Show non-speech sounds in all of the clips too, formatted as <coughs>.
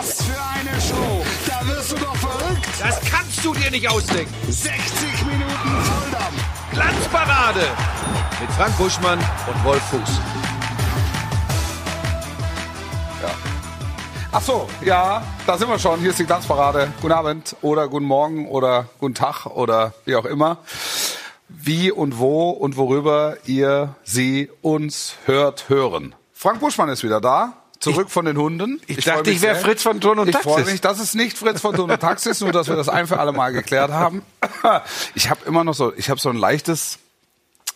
Was für eine Show! Da wirst du doch verrückt! Das kannst du dir nicht ausdenken. 60 Minuten Volldampf! Glanzparade mit Frank Buschmann und Wolf Fuß. Ach so, ja, da sind wir schon. Hier ist die Glanzparade. Guten Abend oder guten Morgen oder guten Tag oder wie auch immer. Wie und wo und worüber ihr sie uns hört, hören. Frank Buschmann ist wieder da. Zurück von den Hunden. ich freu dachte, ich wär sehr. Fritz von Thurn und Ich freue Taxis. mich, dass es nicht Fritz von Thurn und Taxis, nur dass wir das ein für alle Mal geklärt haben. <laughs> Ich habe immer noch so, ich habe so ein leichtes,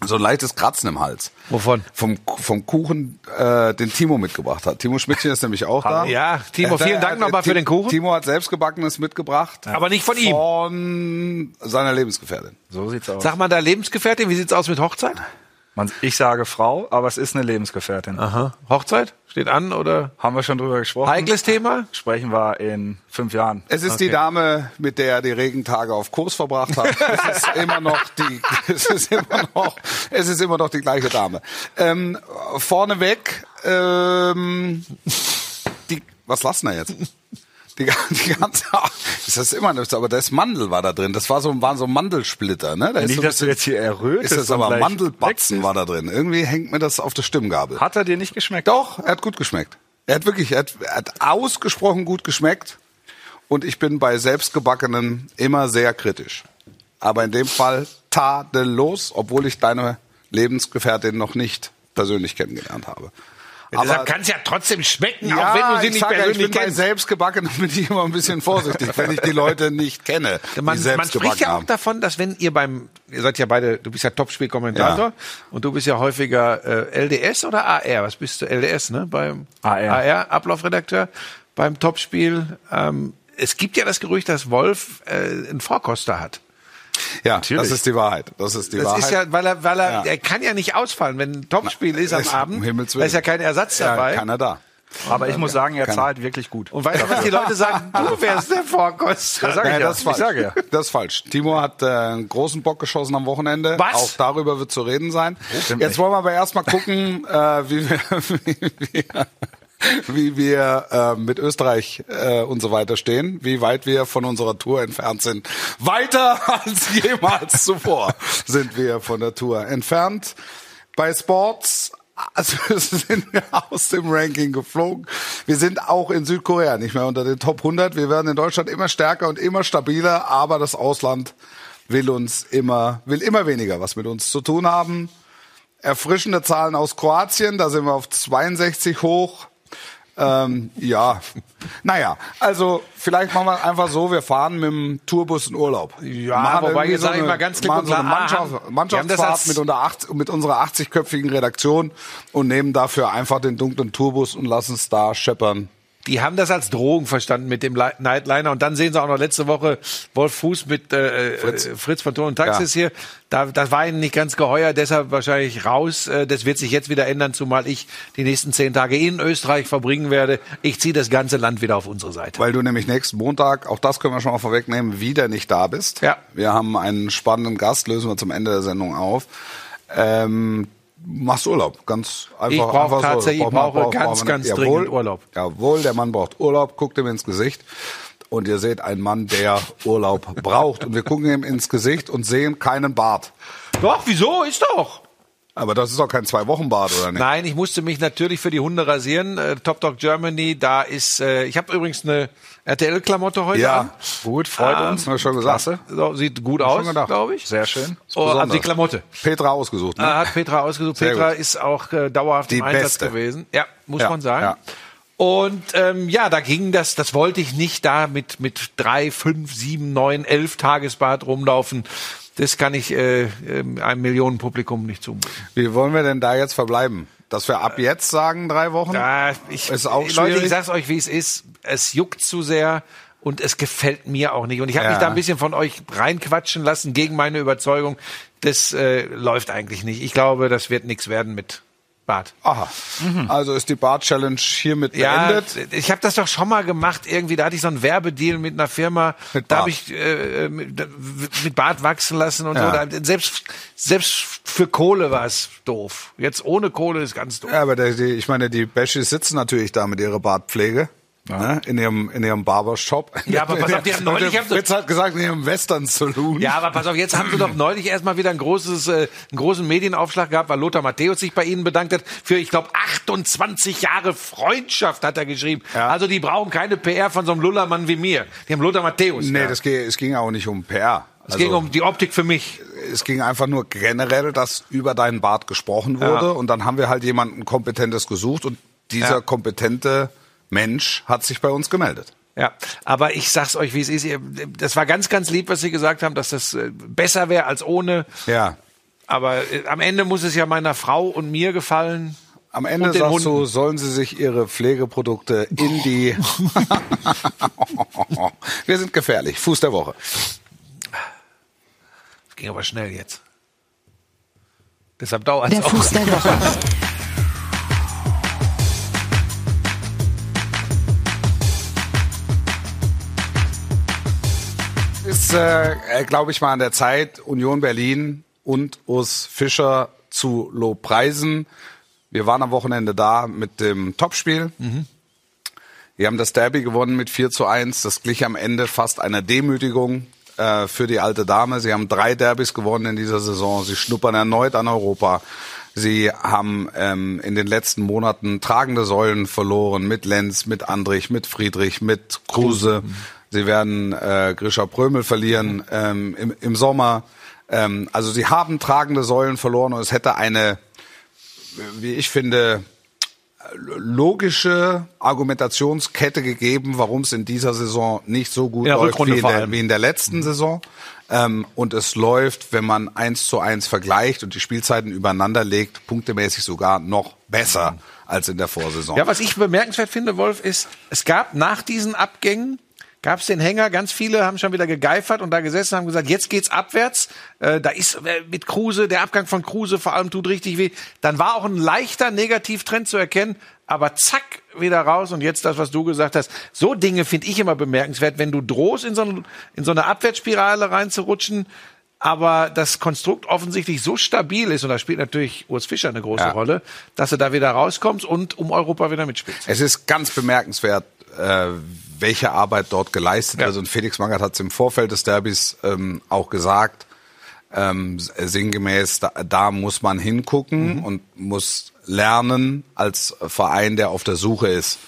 so ein leichtes Kratzen im Hals. Wovon? Vom, vom Kuchen, äh, den Timo mitgebracht hat. Timo Schmidtchen ist nämlich auch da. Ja, Timo, vielen Dank nochmal für den Kuchen. Timo hat selbstgebackenes mitgebracht. Aber nicht von ihm. Von seiner Lebensgefährtin. So sieht's aus. Sag mal, da Lebensgefährtin, wie sieht's aus mit Hochzeit? Man, ich sage Frau, aber es ist eine Lebensgefährtin. Aha. Hochzeit? Steht an oder? Haben wir schon drüber gesprochen? Heikles Thema? Sprechen wir in fünf Jahren. Es ist die Dame, mit der er die Regentage auf Kurs verbracht hat. <laughs> Es ist immer noch die, es ist immer noch, es ist immer noch die gleiche Dame. Ähm, vorneweg, ähm, die, was lassen wir jetzt? Die, <laughs> die ganze, ist das immer noch, aber das Mandel war da drin. Das war so, waren so Mandelsplitter, ne? Da ist Nicht, so dass du jetzt hier errötest. ist das aber Mandelbatzen war da drin. Irgendwie hängt mir das auf der Stimmgabel. Hat er dir nicht geschmeckt? Doch, er hat gut geschmeckt. Er hat wirklich, er hat, er hat ausgesprochen gut geschmeckt. Und ich bin bei selbstgebackenen immer sehr kritisch. Aber in dem Fall tadellos, obwohl ich deine Lebensgefährtin noch nicht persönlich kennengelernt habe. Deshalb kann es ja trotzdem schmecken, ja, auch wenn du sie ich nicht sag ja, ich persönlich bin bei kennst. selbstgebackenen <laughs> bin ich immer ein bisschen vorsichtig, wenn ich die Leute nicht kenne, die Man, man selbst spricht ja auch haben. davon, dass wenn ihr beim, ihr seid ja beide, du bist ja Topspielkommentator Ja. und du bist ja häufiger äh, LDS oder AR, was bist du? LDS, ne? Beim AR. AR, Ablaufredakteur beim Topspiel. Ähm, es gibt ja das Gerücht, dass Wolf äh, einen Vorkoster hat. Ja, Natürlich. das ist die Wahrheit. Das ist die Das Wahrheit. ist ja, weil er, weil er, Ja. er kann ja nicht ausfallen, wenn ein Topspiel ist am ist- Abend. um Himmels Da ist ja kein Ersatz ja, dabei. keiner da. Aber ich muss sagen, er zahlt wirklich gut. Und weißt du, was die Leute sagen? <laughs> Du wärst der Vorkoster. sag ich Nein, ja. das ist falsch. Ich sage ja. Das ist falsch. Timo hat äh, einen großen Bock geschossen am Wochenende. Was? Auch darüber wird zu reden sein. Jetzt wollen wir aber erstmal gucken, äh, wie wir, <laughs> wie wir, wie wir äh, mit Österreich äh, und so weiter stehen, wie weit wir von unserer Tour entfernt sind. Weiter <laughs> als jemals zuvor sind wir von der Tour entfernt. Bei Sports also <laughs> sind wir aus dem Ranking geflogen. Wir sind auch in Südkorea nicht mehr unter den Top 100. Wir werden in Deutschland immer stärker und immer stabiler, aber das Ausland will uns immer, will immer weniger was mit uns zu tun haben. Erfrischende Zahlen aus Kroatien, da sind wir auf 62 hoch. Ähm, ja, naja, also vielleicht machen wir einfach so, wir fahren mit dem Tourbus in Urlaub. Ja, Machen wobei, jetzt sag ich eine- mal ganz klipp und so klar, ah, Mannschaft, Mannschaftsfahrt mit, unter 80, mit unserer 80-köpfigen Redaktion und nehmen dafür einfach den dunklen Tourbus und lassen es da scheppern. Die haben das als Drohung verstanden mit dem Li- Nightliner. Und dann sehen sie auch noch letzte Woche Wolf Fuß mit äh, Fritz. Fritz von Ton und Taxis hier. Da, das war ihnen nicht ganz geheuer, deshalb wahrscheinlich raus. Äh, Das wird sich jetzt wieder ändern, zumal ich die nächsten zehn Tage in Österreich verbringen werde. Ich ziehe das ganze Land wieder auf unsere Seite. Weil du nämlich nächsten Montag, auch das können wir schon mal vorwegnehmen, wieder nicht da bist. Ja. Wir haben einen spannenden Gast, lösen wir zum Ende der Sendung auf. Ähm, machst Urlaub, ganz einfach. Ich brauch einfach tatsächlich- ich Braucht man- brauche ganz, braucht man- ganz Jawohl, dringend Urlaub. Jawohl, der Mann braucht Urlaub, guckt ihm ins Gesicht. Und ihr seht einen Mann, der Urlaub braucht. Und wir gucken ihm ins Gesicht und sehen keinen Bart. Doch, wieso? Ist doch. Aber das ist doch kein Zwei-Wochen-Bart, oder nicht? Nein, ich musste mich natürlich für die Hunde rasieren. Äh, Top Dog Germany, da ist, äh, ich habe übrigens eine RTL-Klamotte heute Ja, an. gut, freut Ähm, uns. Haben wir schon gesagt. Klasse. So, sieht gut aus, glaube ich. Sehr schön. Oh, also die Klamotte. Petra ausgesucht, ne? Ah, hat Petra ausgesucht. Sehr Petra gut. ist auch äh, dauerhaft Die im Einsatz Beste. gewesen. Ja, muss Ja, man sagen. ja. Und ähm, ja, da ging das, das wollte ich nicht da mit, mit drei, fünf, sieben, neun, elf Tagesbad rumlaufen. Das kann ich äh, ähm, einem Millionenpublikum nicht zumuten. Wie wollen wir denn da jetzt verbleiben? Dass wir ab jetzt sagen, drei Wochen? Da, ich, Ist auch Leute, ich sag's euch, wie es ist. Es juckt zu sehr und es gefällt mir auch nicht. Und ich habe Ja. mich da ein bisschen von euch reinquatschen lassen gegen meine Überzeugung. Das äh, läuft eigentlich nicht. Ich glaube, das wird nichts werden mit Bart. Aha. Also ist die Bart-Challenge hiermit Ja, beendet. ich habe das doch schon mal gemacht. Irgendwie, da hatte ich so einen Werbedeal mit einer Firma. Mit da habe ich äh, mit, mit Bart wachsen lassen und Ja. so. Selbst, selbst für Kohle war es doof. Jetzt ohne Kohle ist ganz doof. Ja, aber der, die, ich meine, die Bashis sitzen natürlich da mit ihrer Bartpflege. Ne? In ihrem, in ihrem Barbershop. Ja, aber pass auf, die haben <laughs> neulich- Der Fritz hat gesagt, in ihrem Western Saloon. Ja, aber pass auf, jetzt haben sie doch neulich erstmal wieder ein großes, äh, einen großen Medienaufschlag gehabt, weil Lothar Matthäus sich bei Ihnen bedankt hat für, ich glaube, 28 Jahre Freundschaft, hat er geschrieben. Ja. Also die brauchen keine PR von so einem Lullermann wie mir. Die haben Lothar Matthäus. Nee, ja. das ging, es ging auch nicht um PR. es ging um die Optik für mich. es ging einfach nur generell, dass über deinen Bart gesprochen wurde Ja. und dann haben wir halt jemanden Kompetentes gesucht und dieser Ja. kompetente Mensch hat sich bei uns gemeldet. Ja, aber ich sag's euch, wie es ist. Das war ganz, ganz lieb, was Sie gesagt haben, dass das äh, besser wäre als ohne. Ja. Aber äh, am Ende muss es ja meiner Frau und mir gefallen. Am Ende sagst du, Hunden. sollen sie sich ihre Pflegeprodukte in die... <laughs> <laughs> wir sind gefährlich. Fuß der Woche. Das ging aber schnell jetzt. Deshalb dauert's Der auch. Fuß der Woche. <laughs> äh, glaube ich mal, an der Zeit, Union Berlin und Urs Fischer zu lobpreisen. Wir waren am Wochenende da mit dem Topspiel. Wir haben das Derby gewonnen mit 4 zu 1. Das glich am Ende fast einer Demütigung äh, für die alte Dame. Sie haben drei Derbys gewonnen in dieser Saison. Sie schnuppern erneut an Europa. Sie haben ähm, in den letzten Monaten tragende Säulen verloren mit Lenz, mit Andrich, mit Friedrich, mit Kruse. Sie werden äh, Grisha Prömel verlieren ähm, im, im Sommer. Ähm, also sie haben tragende Säulen verloren und es hätte eine, wie ich finde, logische Argumentationskette gegeben, warum es in dieser Saison nicht so gut Ja, läuft wie in, der, wie in der letzten Saison. Ähm, und es läuft, wenn man eins zu eins vergleicht und die Spielzeiten übereinander legt, punktemäßig sogar noch besser als in der Vorsaison. Ja, was ich bemerkenswert finde, Wolf, ist, es gab nach diesen Abgängen gab es den Hänger, ganz viele haben schon wieder gegeifert und da gesessen und haben gesagt, jetzt geht's abwärts. Äh, da ist äh, mit Kruse, der Abgang von Kruse vor allem tut richtig weh. Dann war auch ein leichter Negativtrend zu erkennen, aber zack, wieder raus und jetzt das, was du gesagt hast. So Dinge finde ich immer bemerkenswert, wenn du drohst, in so, ein, in so eine Abwärtsspirale reinzurutschen, aber das Konstrukt offensichtlich so stabil ist, und da spielt natürlich Urs Fischer eine große Ja. Rolle, dass du da wieder rauskommst und um Europa wieder mitspielst. Es ist ganz bemerkenswert, äh, welche Arbeit dort geleistet Ja. wird. Und Felix Magath hat es im Vorfeld des Derbys ähm, auch gesagt, ähm, sinngemäß, da, da muss man hingucken und muss lernen als Verein, der auf der Suche ist.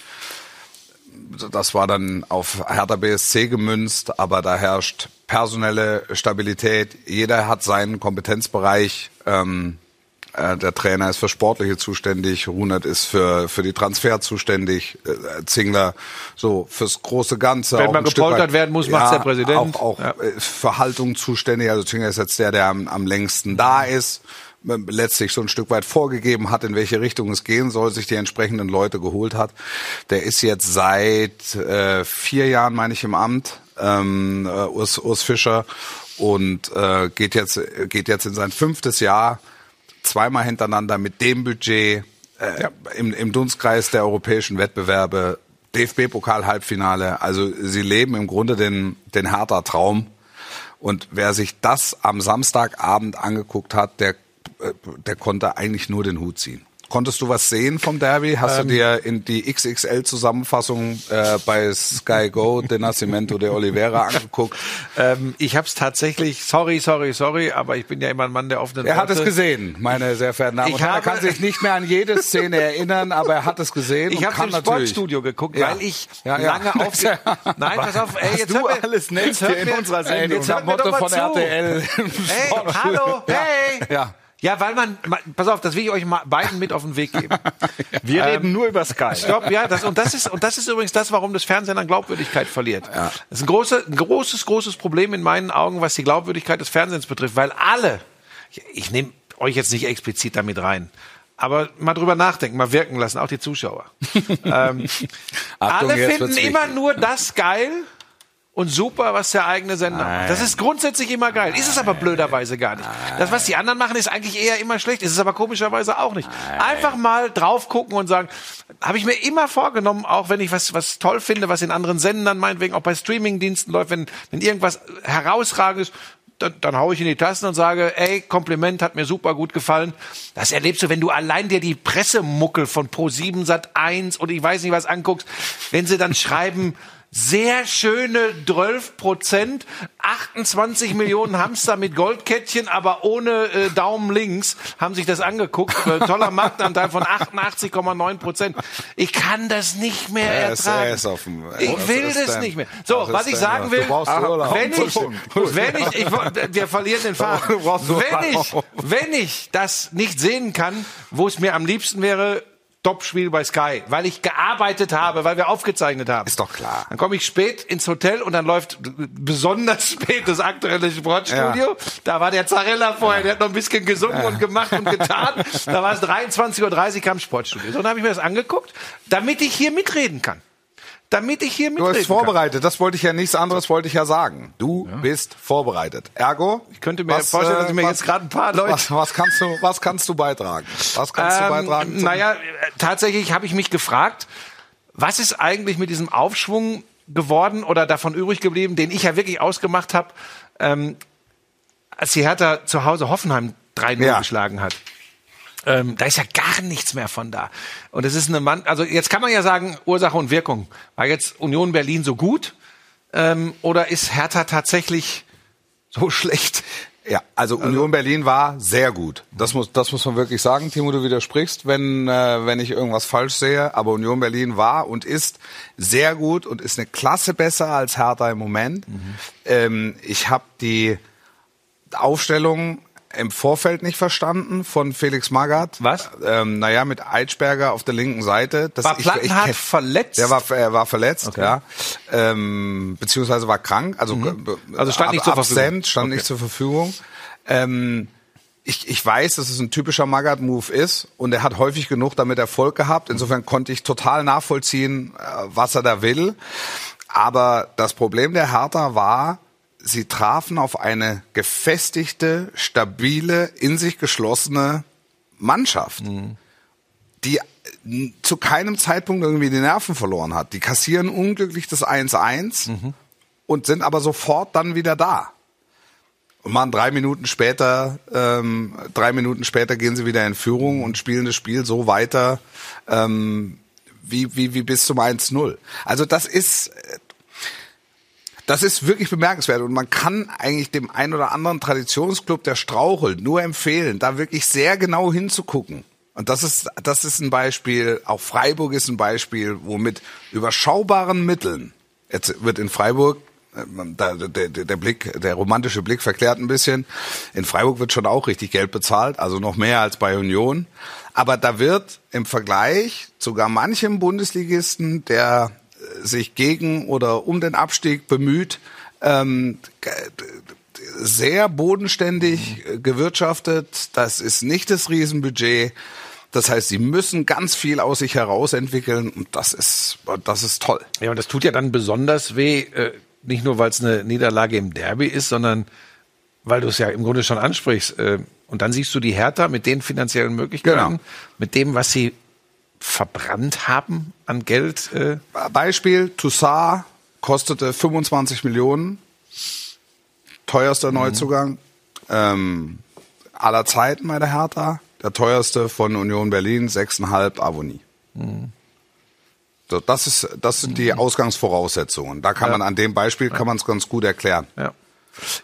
Das war dann auf Hertha BSC gemünzt, aber da herrscht personelle Stabilität. Jeder hat seinen Kompetenzbereich. Ähm, äh, der Trainer ist für Sportliche zuständig, Runert ist für, für die Transfer zuständig, äh, Zingler so fürs große Ganze. Wenn Stück gepoltert werden muss, macht's der Präsident. Auch, auch Ja. äh, für Haltung zuständig. Also Zingler ist jetzt der, der am, am längsten da ist, äh, letztlich so ein Stück weit vorgegeben hat, in welche Richtung es gehen soll, sich die entsprechenden Leute geholt hat. Der ist jetzt seit äh, vier Jahren, meine ich, im Amt, ähm, äh, Urs, Urs Fischer, und äh, geht jetzt geht jetzt in sein fünftes Jahr zweimal hintereinander mit dem Budget äh, im, im Dunstkreis der europäischen Wettbewerbe, DFB-Pokal-Halbfinale. Also sie leben im Grunde den, den Hertha Traum. Und wer sich das am Samstagabend angeguckt hat, der, äh, der konnte eigentlich nur den Hut ziehen. Konntest du was sehen vom Derby? Hast Ähm. du dir in die XXL-Zusammenfassung äh, bei Sky Go de Nascimento de Oliveira angeguckt? <laughs> Ähm, ich habe es tatsächlich, sorry, sorry, sorry, aber ich bin ja immer ein Mann der offenen Er hat Worte. es gesehen, meine sehr verehrten Damen Ich und Herren. Er kann sich nicht mehr an jede Szene erinnern, aber er hat es gesehen. Ich habe im. Sportstudio geguckt, Ja. weil ich Ja, ja. lange auf. Nein, pass auf, ey, jetzt du mir, alles jetzt hört hier in unserer Ey, Sendung. Jetzt Nach hört mir doch mal von zu. RTL. Hey, hallo, hey. Ja. Ja, weil man, man, pass auf, das will ich euch mal beiden mit auf den Weg geben. <laughs> Wir reden nur über Sky. Stopp, ja, das, und das ist, und das ist übrigens das, warum das Fernsehen an Glaubwürdigkeit verliert. Das ist ein, große, ein großes, großes Problem in meinen Augen, was die Glaubwürdigkeit des Fernsehens betrifft, weil alle, ich, ich nehme euch jetzt nicht explizit damit rein, aber mal drüber nachdenken, mal wirken lassen, auch die Zuschauer. <laughs> ähm, Achtung, alle finden immer nur das geil und super, was der eigene Sender macht. Das ist grundsätzlich immer geil. Ist es aber blöderweise gar nicht. Das, was die anderen machen, ist eigentlich eher immer schlecht. Ist es aber komischerweise auch nicht. Einfach mal drauf gucken und sagen, habe ich mir immer vorgenommen, auch wenn ich was, was toll finde, was in anderen Sendern meinetwegen auch bei Streamingdiensten läuft, wenn, wenn irgendwas herausragendes, dann, dann hau ich in die Tasten und sage, ey, Kompliment, hat mir super gut gefallen. Das erlebst du, wenn du allein dir die Pressemuckel von Pro7 Sat 1 und ich weiß nicht was anguckst, wenn sie dann <laughs> schreiben, sehr schöne 12 Prozent, 28 Millionen Hamster mit Goldkettchen, aber ohne äh, Daumen links, haben sich das angeguckt. Äh, toller Marktanteil von 88,9 Prozent. Ich kann das nicht mehr Er ist- ertragen. er ist auf dem- ich will das denn? nicht mehr. So, Was ich sagen will, wenn ich, wenn ich, ich, wir verlieren den Faden. Wenn ich, wenn ich das nicht sehen kann, wo es mir am liebsten wäre, Top-Spiel bei Sky, weil ich gearbeitet habe, weil wir aufgezeichnet haben. Ist doch klar. Dann komme ich spät ins Hotel und dann läuft besonders spät das aktuelle Sportstudio. Ja. Da war der Zarella vorher, der hat noch ein bisschen gesungen und gemacht und getan. Da war es 23.30 Uhr kam Sportstudio. So, dann habe ich mir das angeguckt, damit ich hier mitreden kann. Damit ich hier Du mitreden bist vorbereitet, das wollte ich ja nichts anderes wollte ich ja sagen. Du bist vorbereitet. Ergo, Ich könnte mir vorstellen, dass ich mir jetzt gerade ein paar Leute- Was, was kannst du was kannst du beitragen? Was kannst du beitragen? Ähm, naja, äh, tatsächlich habe ich mich gefragt, was ist eigentlich mit diesem Aufschwung geworden oder davon übrig geblieben, den ich ja wirklich ausgemacht habe, ähm, als die Hertha zu Hause Hoffenheim 3-0 Ja. geschlagen hat. Ähm, da ist ja gar nichts mehr von da. Und es ist eine Mann, also jetzt kann man ja sagen, Ursache und Wirkung. War jetzt Union Berlin so gut? Ähm, oder ist Hertha tatsächlich so <laughs> schlecht? Ja, also Union Berlin war sehr gut. Das muss, das muss man wirklich sagen. Timo, du widersprichst, wenn, äh, wenn ich irgendwas falsch sehe. Aber Union Berlin war und ist sehr gut und ist eine Klasse besser als Hertha im Moment. Ähm, ich habe die Aufstellung im Vorfeld nicht verstanden von Felix Magath. Was? Ähm, naja, mit Eitschberger auf der linken Seite. Das, War Plattenhardt kenn- verletzt? Der war, er war verletzt, ja. Ähm, beziehungsweise war krank, also, Also stand nicht zur Verfügung. absent, stand nicht zur Verfügung. Ähm, ich, ich weiß, dass es ein typischer Magath-Move ist und er hat häufig genug damit Erfolg gehabt. Insofern konnte ich total nachvollziehen, äh, was er da will. Aber das Problem der Hertha war, sie trafen auf eine gefestigte, stabile, in sich geschlossene Mannschaft, die äh, zu keinem Zeitpunkt irgendwie die Nerven verloren hat. Die kassieren unglücklich das 1-1 und sind aber sofort dann wieder da. Und machen drei Minuten später, ähm, drei Minuten später gehen sie wieder in Führung und spielen das Spiel so weiter ähm, wie, wie, wie bis zum 1-0. Also das ist, äh, das ist wirklich bemerkenswert und man kann eigentlich dem ein oder anderen Traditionsclub, der strauchelt, nur empfehlen, da wirklich sehr genau hinzugucken. Und das ist, das ist ein Beispiel, auch Freiburg ist ein Beispiel, wo mit überschaubaren Mitteln, jetzt wird in Freiburg, äh, da- der, der, der Blick, der romantische Blick verklärt ein bisschen, in Freiburg wird schon auch richtig Geld bezahlt, also noch mehr als bei Union. Aber da wird im Vergleich sogar manchem Bundesligisten, der sich gegen oder um den Abstieg bemüht, ähm, sehr bodenständig äh, gewirtschaftet. Das ist nicht das Riesenbudget. Das heißt, sie müssen ganz viel aus sich heraus entwickeln und das ist, das ist toll. Ja, und das tut ja dann besonders weh, äh, nicht nur weil es eine Niederlage im Derby ist, sondern weil du es ja im Grunde schon ansprichst. Äh, und dann siehst du die Hertha mit den finanziellen Möglichkeiten, Genau. mit dem, was sie verbrannt haben an Geld. Äh, Beispiel, Toussaint kostete 25 Millionen. Teuerster Neuzugang ähm, aller Zeiten bei der Hertha. Der teuerste von Union Berlin, 6,5 Abonni. So, das ist, das sind die Ausgangsvoraussetzungen. Da kann man an dem Beispiel kann man es ganz gut erklären. Ja.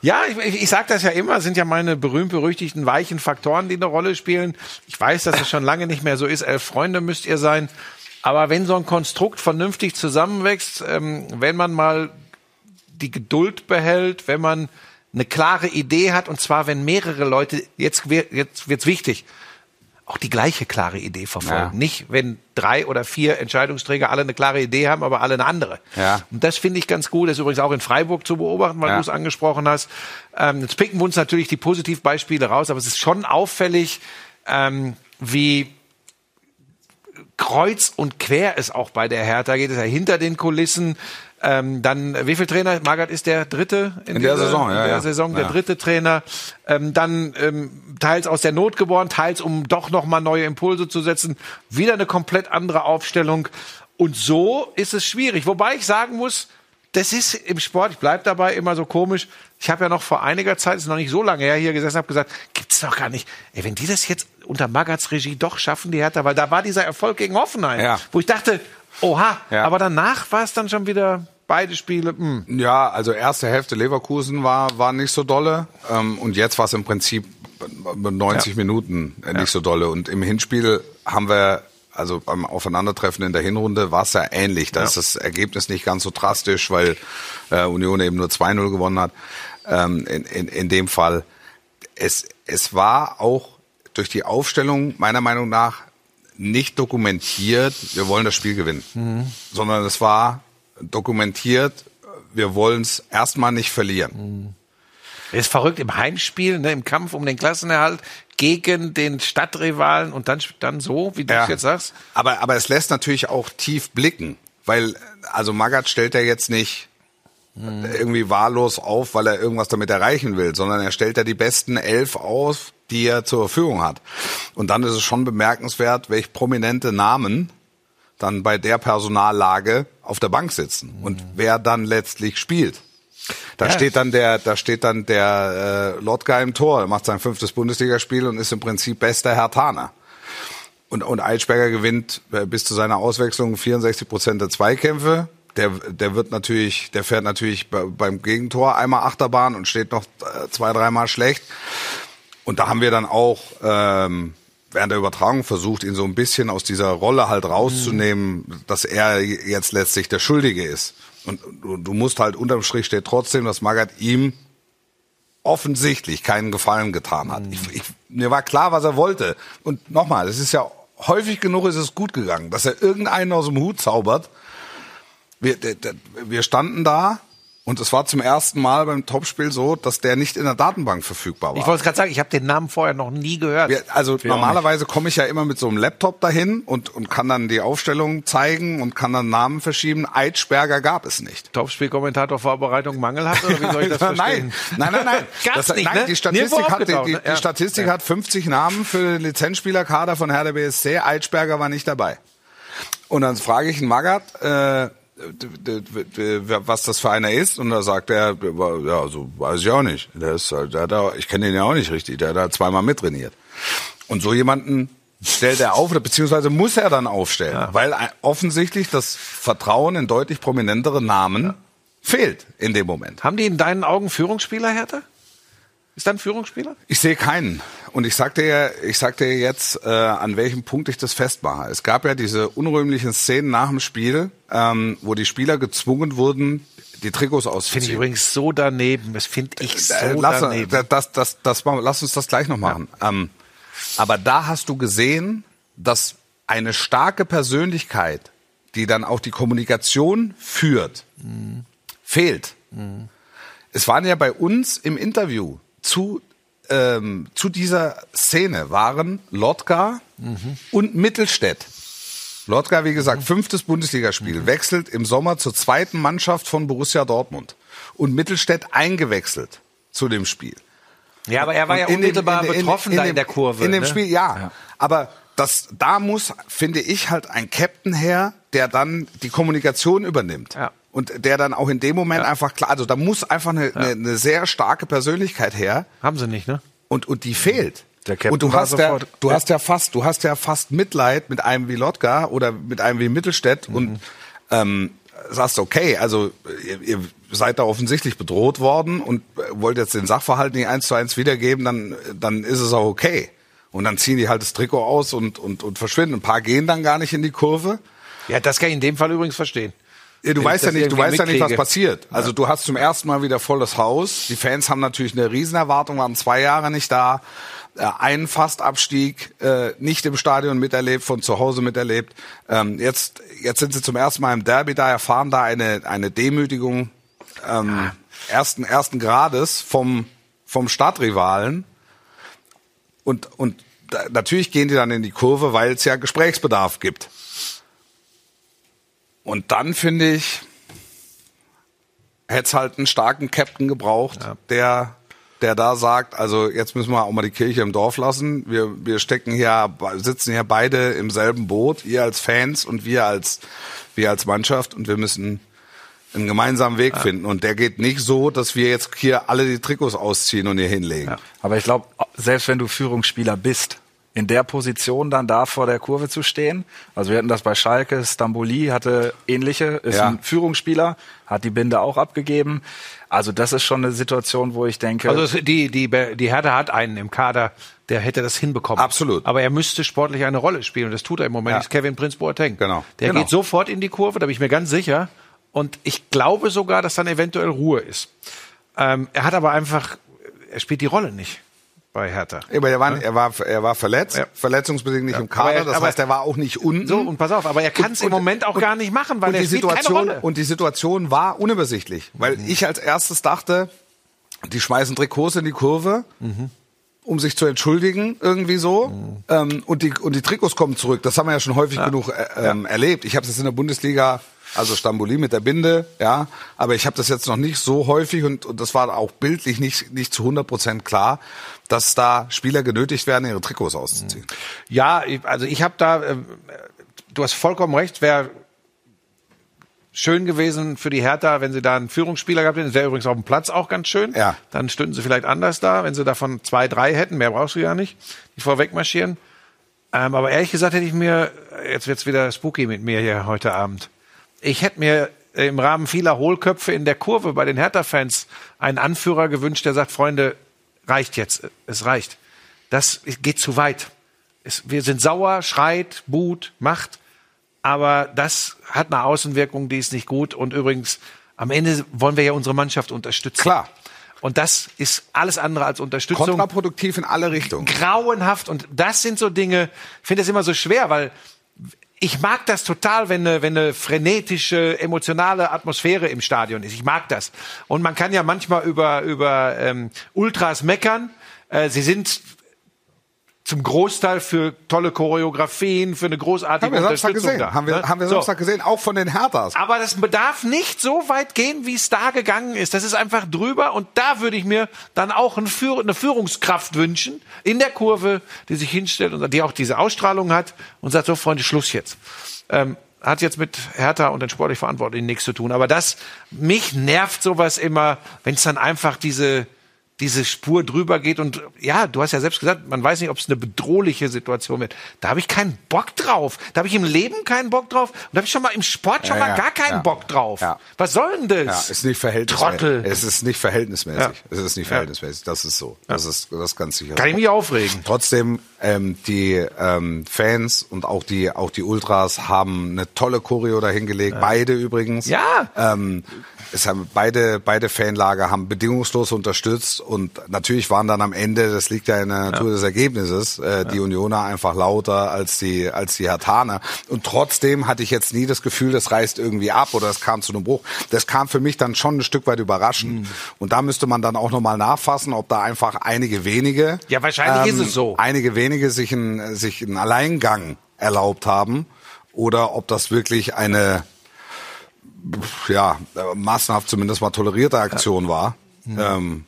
Ja, ich, ich, sage das ja immer, sind ja meine berühmt-berüchtigten weichen Faktoren, die eine Rolle spielen. Ich weiß, dass es schon lange nicht mehr so ist. Elf Freunde müsst ihr sein. Aber wenn so ein Konstrukt vernünftig zusammenwächst, ähm, wenn man mal die Geduld behält, wenn man eine klare Idee hat, und zwar wenn mehrere Leute, jetzt, jetzt wird's wichtig, auch die gleiche klare Idee verfolgen. Ja. Nicht, wenn drei oder vier Entscheidungsträger alle eine klare Idee haben, aber alle eine andere. Ja. Und das finde ich ganz gut. Das ist übrigens auch in Freiburg zu beobachten, weil Ja. du es angesprochen hast. Ähm, jetzt picken wir uns natürlich die Positivbeispiele raus, aber es ist schon auffällig, ähm, wie kreuz und quer es auch bei der Hertha geht. Es ist ja hinter den Kulissen. Ähm, dann, äh, wie viel Trainer? Magath ist der dritte In der Saison, ja, in der ja. Saison der Ja. dritte Trainer. Ähm, dann ähm, teils aus der Not geboren, teils um doch noch mal neue Impulse zu setzen. Wieder eine komplett andere Aufstellung. Und so ist es schwierig. Wobei ich sagen muss, das ist im Sport, ich bleib dabei immer so komisch. Ich habe ja noch vor einiger Zeit, ist noch nicht so lange her, hier gesessen, habe gesagt, gibt's doch gar nicht. Ey, wenn die das jetzt unter Magats Regie doch schaffen, die Hertha, weil da war dieser Erfolg gegen Hoffenheim, Ja. wo ich dachte, oha, Ja. aber danach war es dann schon wieder beide Spiele. Hm. Ja, also erste Hälfte Leverkusen war, war nicht so dolle. Ähm, und jetzt war es im Prinzip 90 Minuten äh, nicht so dolle. Und im Hinspiel haben wir, also beim Aufeinandertreffen in der Hinrunde war es ja ähnlich. Da ist das Ergebnis nicht ganz so drastisch, weil äh, Union eben nur 2-0 gewonnen hat. Ähm, in, in, in dem Fall. Es, es war auch durch die Aufstellung meiner Meinung nach nicht dokumentiert, wir wollen das Spiel gewinnen, sondern es war dokumentiert, wir wollen es erstmal nicht verlieren. Ist verrückt im Heimspiel, ne, im Kampf um den Klassenerhalt gegen den Stadtrivalen und dann, dann so, wie du es jetzt sagst. Aber, aber es lässt natürlich auch tief blicken, weil, also Magath stellt ja jetzt nicht irgendwie wahllos auf, weil er irgendwas damit erreichen will, sondern er stellt ja die besten elf auf, die er zur Verfügung hat. Und dann ist es schon bemerkenswert, welch prominente Namen dann bei der Personallage auf der Bank sitzen und wer dann letztlich spielt. Da Ja. steht dann der, da steht dann der äh, Lotka im Tor, macht sein fünftes Bundesligaspiel und ist im Prinzip bester Hertaner. Und, und Eitschberger gewinnt äh, bis zu seiner Auswechslung 64 Prozent der Zweikämpfe. Der, der wird natürlich, der fährt natürlich bei, beim Gegentor einmal Achterbahn und steht noch äh, zwei, dreimal schlecht. Und da haben wir dann auch ähm, während der Übertragung versucht, ihn so ein bisschen aus dieser Rolle halt rauszunehmen, dass er jetzt letztlich der Schuldige ist. Und du, du musst halt unterm Strich steht trotzdem, dass Magath ihm offensichtlich keinen Gefallen getan hat. Ich, ich, mir war klar, was er wollte. Und nochmal, es ist ja häufig genug ist es gut gegangen, dass er irgendeinen aus dem Hut zaubert. Wir, wir standen da und es war zum ersten Mal beim Topspiel so, dass der nicht in der Datenbank verfügbar war. Ich wollte gerade sagen, ich habe den Namen vorher noch nie gehört. Wir, also normalerweise komme ich ja immer mit so einem Laptop dahin und, und kann dann die Aufstellung zeigen und kann dann Namen verschieben. Eitschberger gab es nicht. Topspielkommentator Vorbereitung Mangel hat oder wie soll ich das <laughs> nein, verstehen? nein, nein, nein. <laughs> Gab's Das- nicht, nein, ne? Die Statistik, hat, die, die, ne? die Ja. Statistik hat 50 Namen für den Lizenzspielerkader von Hertha BSC. Eitschberger war nicht dabei. Und dann frage ich einen Magath, äh, was das für einer ist und da sagt er, ja, so weiß ich auch nicht. Der ist, halt- der hat da, ich kenne den ja auch nicht richtig, der hat da zweimal mittrainiert. Und so jemanden stellt er auf, oder beziehungsweise muss er dann aufstellen, weil ein- offensichtlich das Vertrauen in deutlich prominentere Namen fehlt in dem Moment. Haben die in deinen Augen Führungsspieler, Hertha? Ist da ein Führungsspieler? Ich sehe keinen. Und ich sagte ja, ich sagte ja jetzt, äh, an welchem Punkt ich das festmache. Es gab ja diese unrühmlichen Szenen nach dem Spiel, ähm, wo die Spieler gezwungen wurden, die Trikots Finde ich auszuziehen. übrigens so daneben. Das finde ich so Äh, lass, daneben. das, das, das, das, lass uns das gleich noch machen. Ähm, aber da hast du gesehen, dass eine starke Persönlichkeit, die dann auch die Kommunikation führt, fehlt. Es waren ja bei uns im Interview zu, ähm, zu dieser Szene waren Lotka und Mittelstädt. Lotka, wie gesagt, fünftes Bundesligaspiel, wechselt im Sommer zur zweiten Mannschaft von Borussia Dortmund. Und Mittelstädt eingewechselt zu dem Spiel. ja, aber er war ja Und in dem- unmittelbar in- in- betroffen in da dem- in der Kurve. In dem ne? Spiel, ja. Aber das, da muss, finde ich, halt ein Captain her, der dann die Kommunikation übernimmt. Ja. Und der dann auch in dem Moment einfach klar, also da muss einfach eine, eine, eine sehr starke Persönlichkeit her Haben sie nicht, ne? und, und die fehlt. Der Captain und du hast ja, du hast ja fast, du hast ja fast Mitleid mit einem wie Lotka oder mit einem wie Mittelstädt Mhm. und ähm, sagst okay, also ihr, ihr seid da offensichtlich bedroht worden und äh, wollt jetzt den Sachverhalt nicht eins zu eins wiedergeben, dann dann ist es auch okay. Und dann ziehen die halt das Trikot aus und und und verschwinden. Ein paar gehen dann gar nicht in die Kurve. Ja, das kann ich in dem Fall übrigens verstehen. Ja, du weißt ja nicht, du weißt ja nicht, was mitkriege. passiert. Also du hast zum ersten Mal wieder volles Haus. Die Fans haben natürlich eine Riesenerwartung, waren zwei Jahre nicht da. Äh, Einen Fastabstieg äh, nicht im Stadion miterlebt, von zu Hause miterlebt. Ähm, jetzt, jetzt sind sie zum ersten Mal im Derby da, erfahren da eine, eine Demütigung ähm, ersten, ersten Grades vom, vom Stadtrivalen. Und, und da, natürlich gehen die dann in die Kurve, weil es ja Gesprächsbedarf gibt. Und dann finde ich, hätte es halt einen starken Captain gebraucht, der, der da sagt, also jetzt müssen wir auch mal die Kirche im Dorf lassen. Wir, wir stecken hier, sitzen hier beide im selben Boot, ihr als Fans und wir als, wir als Mannschaft und wir müssen, einen gemeinsamen Weg finden. Und der geht nicht so, dass wir jetzt hier alle die Trikots ausziehen und hier hinlegen. Aber ich glaube, selbst wenn du Führungsspieler bist, in der Position dann da vor der Kurve zu stehen. Also wir hatten das bei Schalke, Stamboli hatte ähnliche, ist Ja. ein Führungsspieler, hat die Binde auch abgegeben. Also das ist schon eine Situation, wo ich denke, Also die, die, die Hertha hat einen im Kader, der hätte das hinbekommen. Absolut. Aber er müsste sportlich eine Rolle spielen und das tut er im Moment. Ja. Ist Kevin Prince Boateng. Genau. Der Genau. geht sofort in die Kurve, da bin ich mir ganz sicher. Und ich glaube sogar, dass dann eventuell Ruhe ist. Ähm, er hat aber einfach, er spielt die Rolle nicht bei Hertha. Aber er war, er war, er war verletzt, Ja. verletzungsbedingt nicht im Aber Kader. er- das heißt, er war auch nicht unten. So, und pass auf, aber er kann es im Moment auch und- gar nicht machen, weil er die Situation keine Rolle. und die Situation war unübersichtlich, weil ich als erstes dachte, die schmeißen Trikots in die Kurve, um sich zu entschuldigen irgendwie so, ähm, und die und die Trikots kommen zurück. Das haben wir ja schon häufig genug äh, ähm, erlebt. Ich habe das in der Bundesliga, also Stamboli mit der Binde, ja, aber ich habe das jetzt noch nicht so häufig und, und das war auch bildlich nicht nicht zu 100 Prozent klar, dass da Spieler genötigt werden, ihre Trikots auszuziehen. Ja, ich- also ich habe da, ähm, du hast vollkommen recht, wäre schön gewesen für die Hertha, wenn sie da einen Führungsspieler gehabt hätten. Das wäre übrigens auf dem Platz auch ganz schön. Ja. Dann stünden sie vielleicht anders da, wenn sie davon zwei, drei hätten. Mehr brauchst du ja nicht, die vorweg marschieren. Ähm, aber ehrlich gesagt hätte ich mir, jetzt wird's wieder spooky mit mir hier heute Abend. Ich hätte mir im Rahmen vieler Hohlköpfe in der Kurve bei den Hertha-Fans einen Anführer gewünscht, der sagt, Freunde, reicht jetzt, es reicht. Das geht zu weit. Es, wir sind sauer, schreit, buht, macht, aber das hat eine Außenwirkung, die ist nicht gut. Und übrigens, am Ende wollen wir ja unsere Mannschaft unterstützen. Klar. Und das ist alles andere als Unterstützung Kontraproduktiv in alle Richtungen. grauenhaft. Und das sind so Dinge, ich finde das immer so schwer, weil ich mag das total, wenn eine, wenn eine frenetische, emotionale Atmosphäre im Stadion ist. Ich mag das. Und man kann ja manchmal über, über ähm, Ultras meckern. Äh, sie sind zum Großteil für tolle Choreografien, für eine großartige Haben wir Samstag Unterstützung gesehen. da. Haben wir, ne? haben wir So. Samstag gesehen, auch von den Herthas. Aber das bedarf nicht so weit gehen, wie es da gegangen ist. Das ist einfach drüber. Und da würde ich mir dann auch eine Führungskraft wünschen in der Kurve, die sich hinstellt und die auch diese Ausstrahlung hat und sagt, so Freunde, Schluss jetzt. Ähm, hat jetzt mit Hertha und den sportlich Verantwortlichen nichts zu tun. Aber das, mich nervt sowas immer, wenn es dann einfach diese, diese Spur drüber geht und ja, du hast ja selbst gesagt, man weiß nicht, ob es eine bedrohliche Situation wird. Da habe ich keinen Bock drauf. Da habe ich im Leben keinen Bock drauf und da habe ich schon mal im Sport schon Ja, mal ja, gar keinen ja. Bock drauf. Ja. Was soll denn Ja, das? ist nicht verhältnismäßig. Trottel. Es ist nicht verhältnismäßig. Ja. Es ist nicht Ja. verhältnismäßig. Das ist so. Das ist das ist ganz sicher. Kann ich mich aufregen. Trotzdem, ähm, die ähm, Fans und auch die auch die Ultras haben eine tolle Choreo dahingelegt. Beide übrigens. Ja. Ähm, es haben beide beide Fanlager haben bedingungslos unterstützt und natürlich waren dann am Ende, das liegt ja in der Natur des Ergebnisses, äh, die Unioner einfach lauter als die als die Hertaner. Und trotzdem hatte ich jetzt nie das Gefühl, das reißt irgendwie ab oder es kam zu einem Bruch. Das kam für mich dann schon ein Stück weit überraschend. Und da müsste man dann auch nochmal nachfassen, ob da einfach einige wenige Ja, wahrscheinlich ist es so. einige wenige sich einen, sich einen Alleingang erlaubt haben oder ob das wirklich eine ja, massenhaft zumindest mal tolerierte Aktion war. Ähm,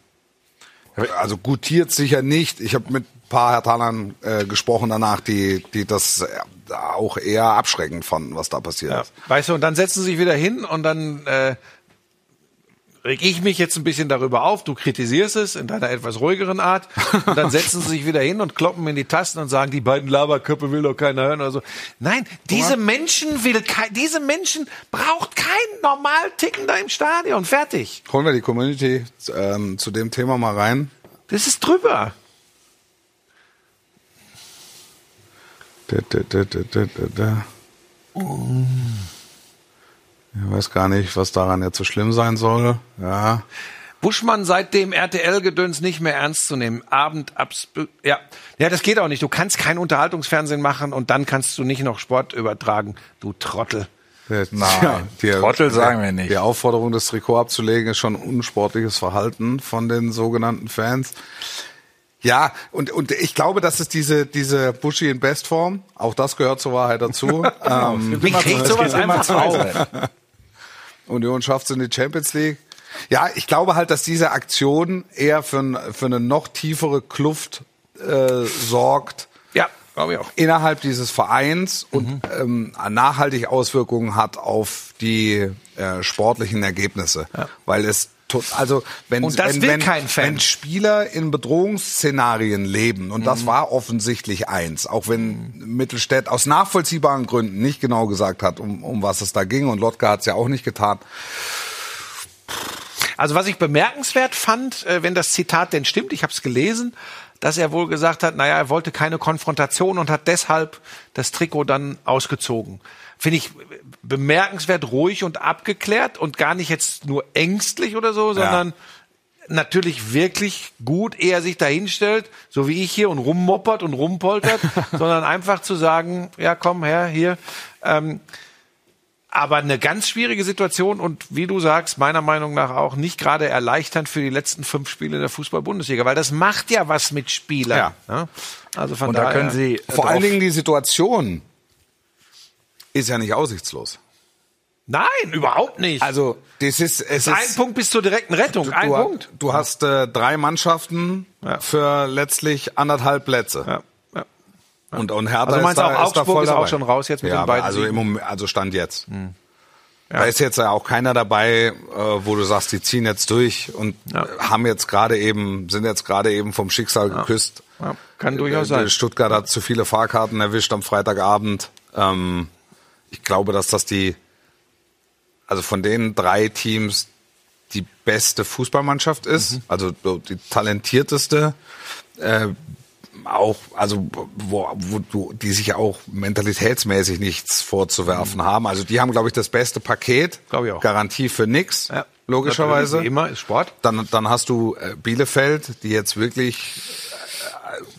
also gutiert sicher nicht. Ich habe mit ein paar Hertanern äh, gesprochen danach, die, die das äh, auch eher abschreckend fanden, was da passiert Ja. ist. Weißt du, und dann setzen sie sich wieder hin und dann äh, reg ich mich jetzt ein bisschen darüber auf. Du kritisierst es in deiner etwas ruhigeren Art. Und dann setzen sie sich wieder hin und kloppen in die Tasten und sagen, die beiden Laberköpfe will doch keiner hören oder so. Nein, diese Menschen will kein, diese Menschen braucht kein normal tickender im Stadion. Fertig. Holen wir die Community ähm, zu dem Thema mal rein. Das ist drüber. Da, da, da, da, da, da, da. Ich weiß gar nicht, was daran jetzt so schlimm sein soll. Ja. Buschmann seitdem RTL-Gedöns nicht mehr ernst zu nehmen. Abend abs ja. ja, das geht auch nicht. Du kannst kein Unterhaltungsfernsehen machen und dann kannst du nicht noch Sport übertragen. Du Trottel. Nein, Trottel sagen wir nicht. Die Aufforderung, das Trikot abzulegen, ist schon unsportliches Verhalten von den sogenannten Fans. Ja, und, und ich glaube, dass es diese, diese Buschi in Bestform, auch das gehört zur Wahrheit dazu. <laughs> ähm, Wie kriegt sowas einfach auf? Union schafft es in die Champions League. Ja, ich glaube halt, dass diese Aktion eher für, ein, für eine noch tiefere Kluft äh, sorgt. Ja. glaube ich auch. innerhalb dieses Vereins und ähm, nachhaltig Auswirkungen hat auf die äh, sportlichen Ergebnisse. Weil es also wenn, wenn, wenn, wenn Spieler in Bedrohungsszenarien leben, und das war offensichtlich eins, auch wenn Mittelstädt aus nachvollziehbaren Gründen nicht genau gesagt hat, um, um was es da ging, und Lotka hat es ja auch nicht getan. Also was ich bemerkenswert fand, äh, wenn das Zitat denn stimmt, ich habe es gelesen, dass er wohl gesagt hat, naja, er wollte keine Konfrontation und hat deshalb das Trikot dann ausgezogen. Finde ich bemerkenswert ruhig und abgeklärt und gar nicht jetzt nur ängstlich oder so, sondern natürlich wirklich gut, ehe er sich da hinstellt, so wie ich hier und rummoppert und rumpoltert, <laughs> sondern einfach zu sagen, ja komm her, hier. Ähm, aber eine ganz schwierige Situation und wie du sagst, meiner Meinung nach auch nicht gerade erleichternd für die letzten fünf Spiele der Fußball-Bundesliga, weil das macht ja was mit Spielern. ne? Also von Und daher, da können Sie Vor drauf- allen Dingen die Situation ist ja nicht aussichtslos. Nein, überhaupt nicht. Also das ist es ein ist, Punkt bis zur direkten Rettung. Ein du, Punkt. du hast äh, drei Mannschaften Ja. für letztlich anderthalb Plätze. Ja, ja. Und, und Hertha Also meinst ist da, auch ist Augsburg voll ist auch schon raus jetzt mit ja, den beiden also im Moment, also Stand jetzt. Da ist jetzt ja auch keiner dabei, äh, wo du sagst, die ziehen jetzt durch und Ja. haben jetzt gerade eben, sind jetzt gerade eben vom Schicksal geküsst. Ja, kann durchaus Äh, sein. Stuttgart hat zu viele Fahrkarten erwischt am Freitagabend. Ähm, ich glaube, dass das die, also von den drei Teams die beste Fußballmannschaft ist, Mhm. also so die talentierteste, äh, auch, also wo, wo du, die sich auch mentalitätsmäßig nichts vorzuwerfen haben. Also die haben, glaube ich, das beste Paket. Mhm. Glaube ich auch. Garantie für nix, Ja. logischerweise. Immer ist Sport. Dann, dann hast du äh, Bielefeld, die jetzt wirklich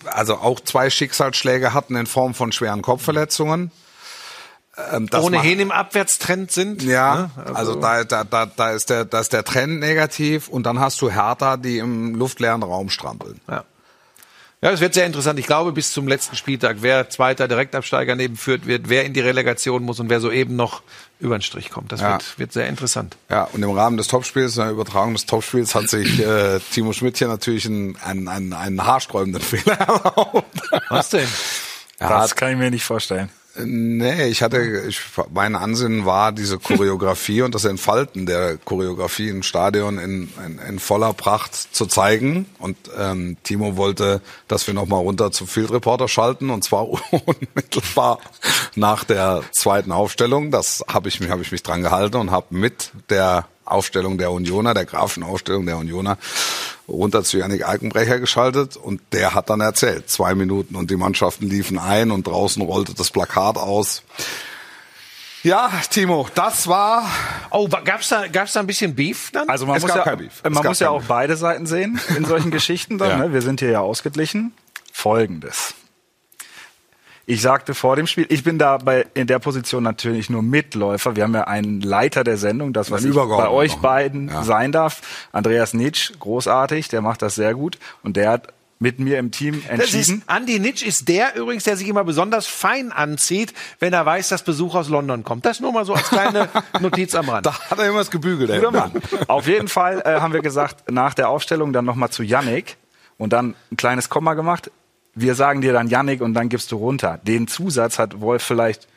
äh, also auch zwei Schicksalsschläge hatten in Form von schweren Kopfverletzungen. Ähm, das Ohnehin im Abwärtstrend sind. ja, ne? also, da, da, da, da ist der, da ist der Trend negativ und dann hast du Hertha, die im luftleeren Raum strampeln. Ja. Ja, es wird sehr interessant. Ich glaube, bis zum letzten Spieltag, wer zweiter Direktabsteiger neben führt wird, wer in die Relegation muss und wer soeben noch über den Strich kommt. Das Ja. wird, wird sehr interessant. Ja, und im Rahmen des Topspiels, der Übertragung des Topspiels, hat sich äh, Timo Schmidt hier natürlich einen, einen, einen, einen haarsträubenden Fehler erlaubt. Was denn? Das kann ich mir nicht vorstellen. Nee, ich hatte, ich, mein Ansinnen war, diese Choreografie <laughs> und das Entfalten der Choreografie im Stadion in, in, in voller Pracht zu zeigen. Und ähm, Timo wollte, dass wir nochmal runter zum Field Reporter schalten und zwar <laughs> unmittelbar nach der zweiten Aufstellung. Das habe ich, mich- hab ich mich dran gehalten und habe mit der Aufstellung der Unioner, der grafischen Aufstellung der Unioner, runter zu Yannick Alkenbrecher geschaltet und der hat dann erzählt, zwei Minuten und die Mannschaften liefen ein und draußen rollte das Plakat aus. Ja, Timo, das war Oh, gab's da, gab's da ein bisschen Beef dann? Also man Es muss gab ja, kein Beef. Es man muss ja auch Beef. beide Seiten sehen in solchen <laughs> Geschichten dann. Ja. Ne? Wir sind hier ja ausgeglichen. Folgendes. Ich sagte vor dem Spiel, ich bin da bei, in der Position natürlich nur Mitläufer. Wir haben ja einen Leiter der Sendung, das, was ich bei euch noch. beiden Ja. sein darf. Andreas Nitsch, großartig, der macht das sehr gut. Und der hat mit mir im Team das ist, entschieden. Andy Nitsch ist der übrigens, der sich immer besonders fein anzieht, wenn er weiß, dass Besuch aus London kommt. Das nur mal so als kleine <laughs> Notiz am Rand. da hat er immer das gebügelt. ey. Guter Mann. Auf jeden Fall äh, haben wir gesagt, nach der Aufstellung dann nochmal zu Yannick und dann ein kleines Komma gemacht. Wir sagen dir dann Yannick und dann gibst du runter. Den Zusatz hat Wolf vielleicht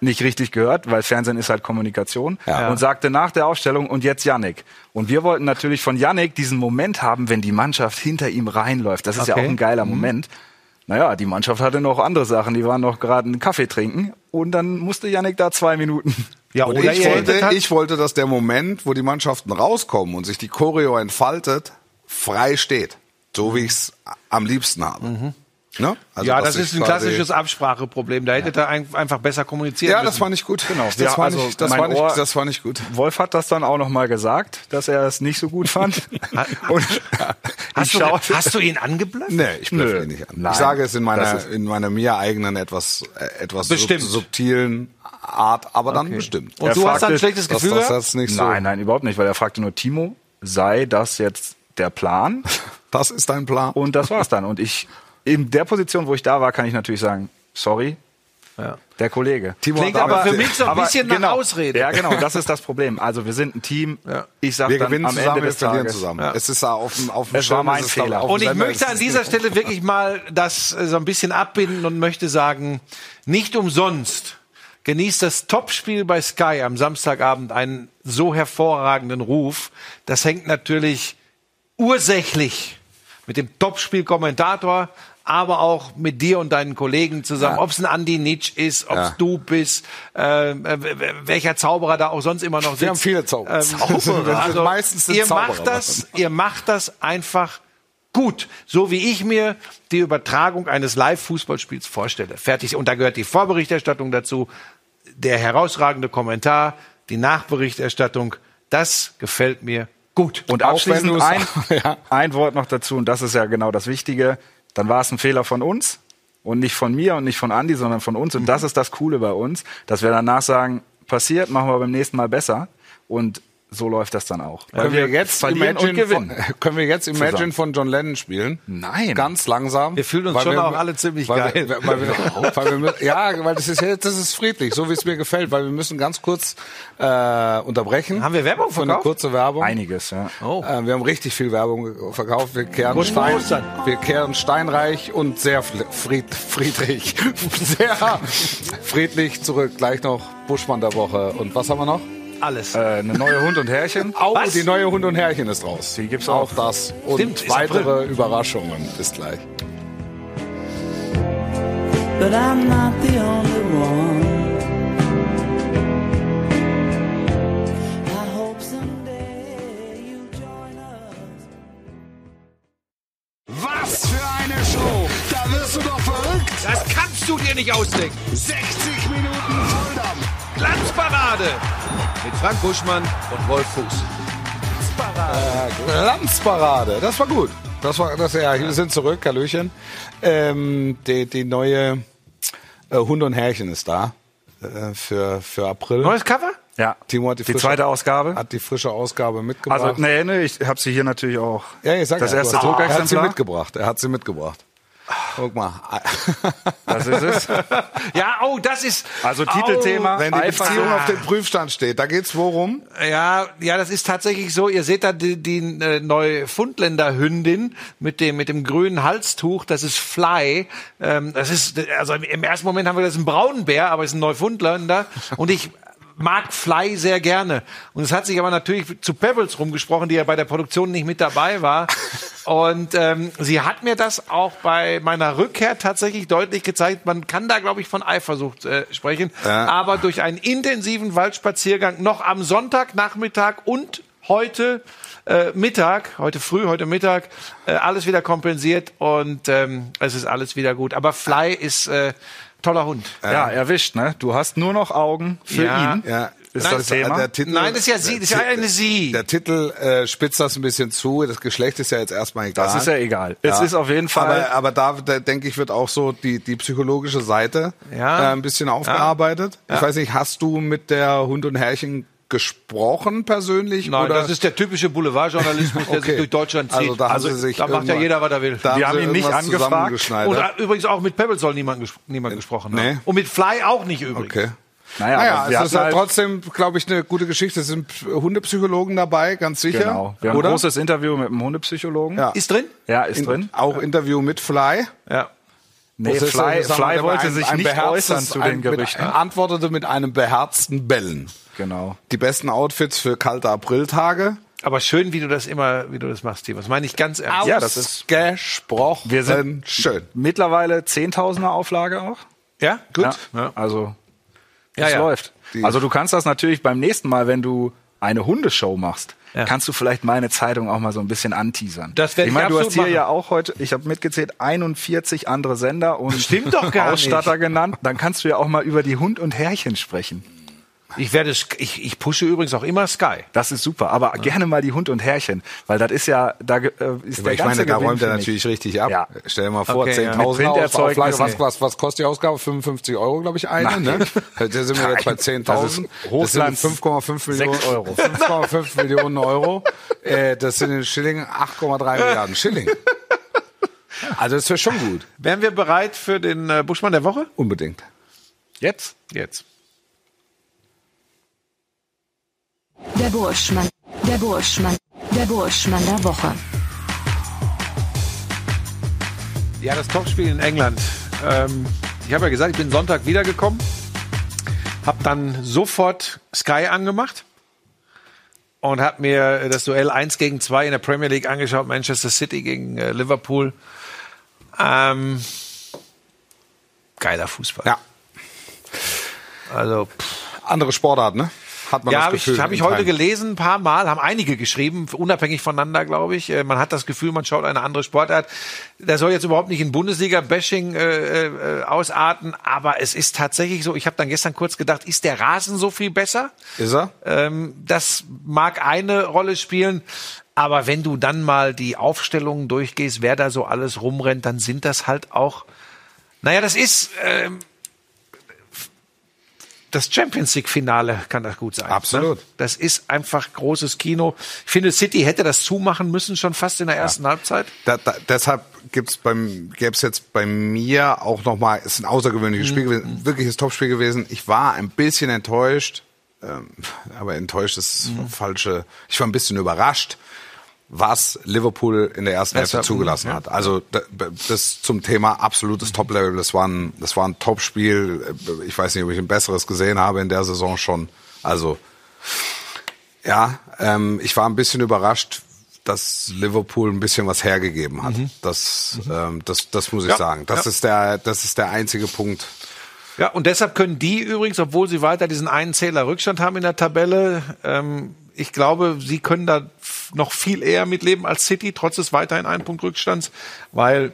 nicht richtig gehört, weil Fernsehen ist halt Kommunikation Ja. und sagte nach der Aufstellung und jetzt Yannick. Und wir wollten natürlich von Yannick diesen Moment haben, wenn die Mannschaft hinter ihm reinläuft. Das ist ja Okay. auch ein geiler Moment. Naja, die Mannschaft hatte noch andere Sachen. Die waren noch gerade einen Kaffee trinken und dann musste Yannick da zwei Minuten Ja, Und oder ich wollte, ich wollte, dass der Moment, wo die Mannschaften rauskommen und sich die Choreo entfaltet, frei steht. So wie ich es am liebsten habe. Ne? Also, ja, das ist ein klassisches Abspracheproblem. Da hättet ihr ein, einfach besser kommunizieren Ja, müssen. das war nicht gut. Genau. Das, Ja, war, also nicht, das, war, nicht, Ohr- das war nicht gut. Wolf hat das dann auch noch mal gesagt, dass er es nicht so gut fand. <laughs> Hast, <laughs> du, hast du ihn angeblöfft? Nee, ich blöffe ihn nicht an. Nein. ich sage es in Das meiner, in meiner mir eigenen etwas, äh, etwas Bestimmt. subtilen Art, aber dann bestimmt. Und Er du hast dann ein fragte- schlechtes Das, Gefühl das, das ist nicht so. Nein, nein, überhaupt nicht, weil er fragte nur Timo, sei das jetzt der Plan? <laughs> Das ist dein Plan. Und das war's dann. Und ich, in der Position, wo ich da war, kann ich natürlich sagen, sorry, Der Kollege. Timo Klingt aber aber- für mich so ein bisschen nach genau, Ausrede. Ja, genau, das ist das Problem. Also wir sind ein Team. Ja. Ich sag Wir dann gewinnen am zusammen, Ende wir des verlieren Tages. zusammen. Ja. Es ist auf dem, auf dem Es war mein Fehler. auf dem Und ich Sender, möchte an dieser Stelle wirklich mal das äh, so ein bisschen abbinden und möchte sagen, nicht umsonst genießt das Topspiel bei Sky am Samstagabend einen so hervorragenden Ruf. Das hängt natürlich ursächlich mit dem Topspiel-Kommentator, aber auch mit dir und deinen Kollegen zusammen. Ob es ein Andi Nitsch ist, ob es Ja. du bist, äh, äh, welcher Zauberer da auch sonst immer noch sitzt. Wir haben viele Zauberer. Ähm, Zauberer. Das <laughs> ist <laughs> meistens sind ihr Zauberer. macht das, ihr macht das einfach gut, so wie ich mir die Übertragung eines Live-Fußballspiels vorstelle. Fertig. Und da gehört die Vorberichterstattung dazu, der herausragende Kommentar, die Nachberichterstattung. Das gefällt mir gut. Und abschließend ein, <laughs> Ja. ein Wort noch dazu, und das ist ja genau das Wichtige. Dann war es ein Fehler von uns und nicht von mir und nicht von Andi, sondern von uns. Und das ist das Coole bei uns, dass wir danach sagen, passiert, machen wir beim nächsten Mal besser. Und so läuft das dann auch. Weil Können wir jetzt verlieren und Imagine gewinnen. Von, <laughs> können wir jetzt Imagine Zusammen. von John Lennon spielen? Nein. Ganz langsam. Wir fühlen uns schon wir- auch alle ziemlich weil geil. Wir, weil wir, <laughs> weil wir, ja, weil das ist jetzt, das ist friedlich, so wie es mir gefällt, weil wir müssen ganz kurz äh, unterbrechen. Haben wir Werbung Für eine verkauft? kurze Werbung. Einiges, ja. Oh. Äh, wir haben richtig viel Werbung verkauft. Wir kehren, Stein, wir kehren steinreich und sehr fried, friedlich, <laughs> sehr friedlich zurück. Gleich noch Buschmann der Woche. Und was haben wir noch? Alles. Äh, eine neue Hund und Herrchen. <laughs> Au, Was? die neue Hund und Herrchen ist raus. Die gibt's auch. auch. das und Stimmt, weitere Überraschungen. Bis gleich. but I'm not the only one. Was für eine Show! Da wirst du doch verrückt! Das kannst du dir nicht ausdenken. 60 Minuten Volldampf! Glanzparade mit Frank Buschmann und Wolf Fuß. Glanzparade, das war gut. Das war, das ja, wir sind zurück, Hallöchen. Ähm, die, die neue äh, Hund und Herrchen ist da äh, für für April. Neues Cover? Ja. Timo hat die, die frische, zweite Ausgabe. Hat die frische Ausgabe mitgebracht. Also, nee, nee, ich habe sie hier natürlich auch. ja, ich sag das ja, erste hast- Er hat sie Druckexemplar. mitgebracht. Er hat sie mitgebracht. Guck mal. Das ist es. <laughs> Ja, oh, das ist. Also Titelthema. Wenn die Eifersucht. Beziehung auf dem Prüfstand steht, da geht's worum? Ja, ja, das ist tatsächlich so. Ihr seht da die, die äh, Neufundländer Hündin mit dem mit dem grünen Halstuch. Das ist Fly. Ähm, das ist also im ersten Moment haben wir das ein Braunbär, aber es ist ein Neufundländer und ich mag Fly sehr gerne. Und es hat sich aber natürlich zu Pebbles rumgesprochen, die ja bei der Produktion nicht mit dabei war. Und ähm, sie hat mir das auch bei meiner Rückkehr tatsächlich deutlich gezeigt. Man kann da, glaube ich, von Eifersucht äh, sprechen. Ja. Aber durch einen intensiven Waldspaziergang noch am Sonntagnachmittag und heute äh, Mittag, heute früh, heute Mittag, äh, alles wieder kompensiert und ähm, es ist alles wieder gut. Aber Fly ist äh, toller Hund. Ja, erwischt, ne? Du hast nur noch Augen für Ja. ihn. Ja, Ist Nein, das Thema? Der Titel, Nein, das ist ja sie, das ist ja eine sie. Der Titel äh, spitzt das ein bisschen zu. Das Geschlecht ist ja jetzt erstmal egal. Das ist ja egal. Es ist auf jeden Fall. Aber, aber da, da denke ich, wird auch so die, die psychologische Seite Ja. äh, ein bisschen aufgearbeitet. Ich weiß nicht, hast du mit der Hund und Herrchen gesprochen persönlich? Nein, oder? das ist der typische Boulevardjournalismus, der <laughs> Okay. sich durch Deutschland zieht. Also da haben sie sich da macht ja jeder, was er will. da Wir haben ihn nicht angefragt. äh, übrigens auch mit Pebbles soll niemand, ges niemand gesprochen haben. Nee. Und mit Fly auch nicht übrigens. Okay. naja, Naja, es ist halt trotzdem, glaube ich, eine gute Geschichte. Es sind Hundepsychologen dabei, ganz sicher. genau. Wir haben oder? ein großes Interview mit einem Hundepsychologen. Ja. Ist drin? Ja, ist In- drin. Auch Interview mit Fly. Ja. Nee, Fly, äh, Fly wollte ein- sich ein nicht äußern zu den Gerüchten. Mit, antwortete mit einem beherzten Bellen. Genau. Die besten Outfits für kalte Apriltage. Aber schön, wie du das immer, wie du das machst, Steve. Das meine ich ganz ernst. Ja, das ist- gesprochen. Wir sind- schön. Mittlerweile Zehntausender Auflage auch. Ja, gut. Ja. Also, Ja, es ja. läuft. Die- Also du kannst das natürlich beim nächsten Mal, wenn du eine Hundeshow machst, Ja. kannst du vielleicht meine Zeitung auch mal so ein bisschen anteasern. Das werde ich ich meine, du hast hier machen. ja auch heute, ich habe mitgezählt, 41 andere Sender und Stimmt doch gar nicht. Ausstatter genannt. Dann kannst du ja auch mal über die Hund und Herrchen sprechen. Ich werde, ich, ich pushe übrigens auch immer Sky. Das ist super, aber gerne mal die Hund und Herrchen, weil das ist ja, da äh, ist Aber der ich ganze meine, da Gewinn räumt er natürlich richtig ab. Ja. Stell dir mal vor, Okay, ja. 10.000 Mit auf Printerzeugnissen. Auflage. Was, was, was kostet die Ausgabe? 55 Euro, glaube ich, eine. Nein. Ne? <laughs> Da sind wir jetzt bei Nein. 10.000. Das Das, ist sind Hochglanz 5,5 Millionen 6 Euro. <laughs> 5,5 Millionen Euro. Äh, das sind in Schilling 8,3 Milliarden Schilling. Also das wäre schon gut. Wären wir bereit für den äh, Buschmann der Woche? Unbedingt. Jetzt? Jetzt. Der Burschmann, der Burschmann, der Burschmann der Woche. Ja, das Topspiel in England. Ähm, ich habe ja gesagt, ich bin Sonntag wiedergekommen, habe dann sofort Sky angemacht und habe mir das Duell 1 gegen 2 in der Premier League angeschaut, Manchester City gegen äh, Liverpool. Ähm, geiler Fußball. Ja. Also, pff, Andere Sportart, ne? Hat man ja, das habe ich, Gefühl. hab ich heute gelesen, ein paar Mal, haben einige geschrieben, unabhängig voneinander, glaube ich. Äh, Man hat das Gefühl, man schaut eine andere Sportart. Der soll jetzt überhaupt nicht in Bundesliga-Bashing äh, äh, ausarten, aber es ist tatsächlich so, ich habe dann gestern kurz gedacht, ist der Rasen so viel besser? Ist er? Ähm, das mag eine Rolle spielen, aber wenn du dann mal die Aufstellungen durchgehst, wer da so alles rumrennt, dann sind das halt auch, naja, das ist ähm, das Champions League Finale kann das gut sein. Absolut. Ne? Das ist einfach großes Kino. Ich finde, City hätte das zumachen müssen schon fast in der ersten Halbzeit. Da, da, deshalb gibt's beim gäbe es jetzt bei mir auch noch mal ist ein außergewöhnliches Spiel gewesen, wirkliches Topspiel gewesen. Ich war ein bisschen enttäuscht, ähm, aber enttäuscht ist das falsche. Ich war ein bisschen überrascht, was Liverpool in der ersten Hälfte zugelassen ja. hat. Also da- das zum Thema absolutes Top-Level. Das war ein das war ein Topspiel. Ich weiß nicht, ob ich ein besseres gesehen habe in der Saison schon. Also ja, ähm, ich war ein bisschen überrascht, dass Liverpool ein bisschen was hergegeben hat. Das, ähm, das, das muss ich Ja, sagen. Das ja. ist der, das ist der einzige Punkt. Ja, und deshalb können die übrigens, obwohl sie weiter diesen einen Zähler Rückstand haben in der Tabelle, ähm, ich glaube, sie können da noch viel eher mitleben als City, trotz des weiterhin einen Punkt Rückstands, weil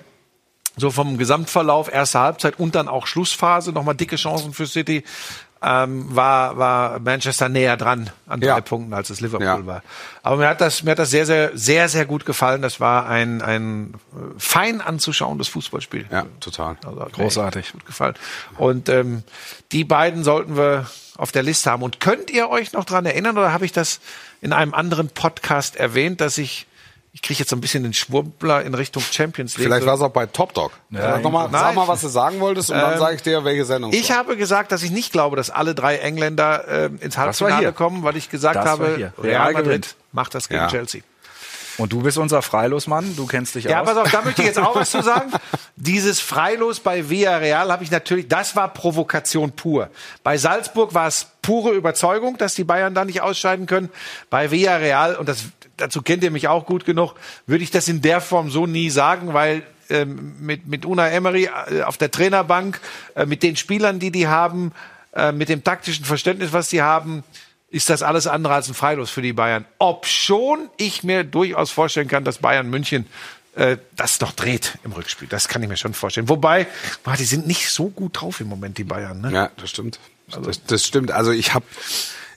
so vom Gesamtverlauf, erste Halbzeit und dann auch Schlussphase, nochmal dicke Chancen für City, ähm, war, war Manchester näher dran an Ja. drei Punkten, als es Liverpool Ja. war. Aber mir hat das, mir hat das sehr, sehr, sehr, sehr gut gefallen. Das war ein, ein äh, fein anzuschauendes Fußballspiel. Ja, total. Also Großartig. Gut gefallen. Und ähm, die beiden sollten wir auf der Liste haben. Und könnt ihr euch noch dran erinnern, oder habe ich das in einem anderen Podcast erwähnt, dass ich, ich kriege jetzt so ein bisschen den Schwurbler in Richtung Champions League. Vielleicht war es auch bei Top Dog. sag, noch mal, Nein. sag mal, was du sagen wolltest und dann Ähm, sage ich dir, welche Sendung. ich war. habe gesagt, dass ich nicht glaube, dass alle drei Engländer ähm, ins Halbfinale hier. kommen, weil ich gesagt Das habe. Real Real Madrid gewinnt. macht das gegen Ja. Chelsea. Und du bist unser Freilosmann, du kennst dich Ja, aus. pass auf, da möchte ich jetzt auch was zu sagen. <laughs> Dieses Freilos bei Villarreal habe ich natürlich, das war Provokation pur. Bei Salzburg war es pure Überzeugung, dass die Bayern da nicht ausscheiden können. Bei Villarreal, und das, dazu kennt ihr mich auch gut genug, würde ich das in der Form so nie sagen, weil ähm, mit, mit Una Emery äh, auf der Trainerbank, äh, mit den Spielern, die die haben, äh, mit dem taktischen Verständnis, was die haben, ist das alles andere als ein Freilos für die Bayern. Ob schon ich mir durchaus vorstellen kann, dass Bayern München äh, das noch dreht im Rückspiel. Das kann ich mir schon vorstellen. Wobei, die sind nicht so gut drauf im Moment, die Bayern. Ne? Ja, das stimmt. das, das stimmt. Also ich habe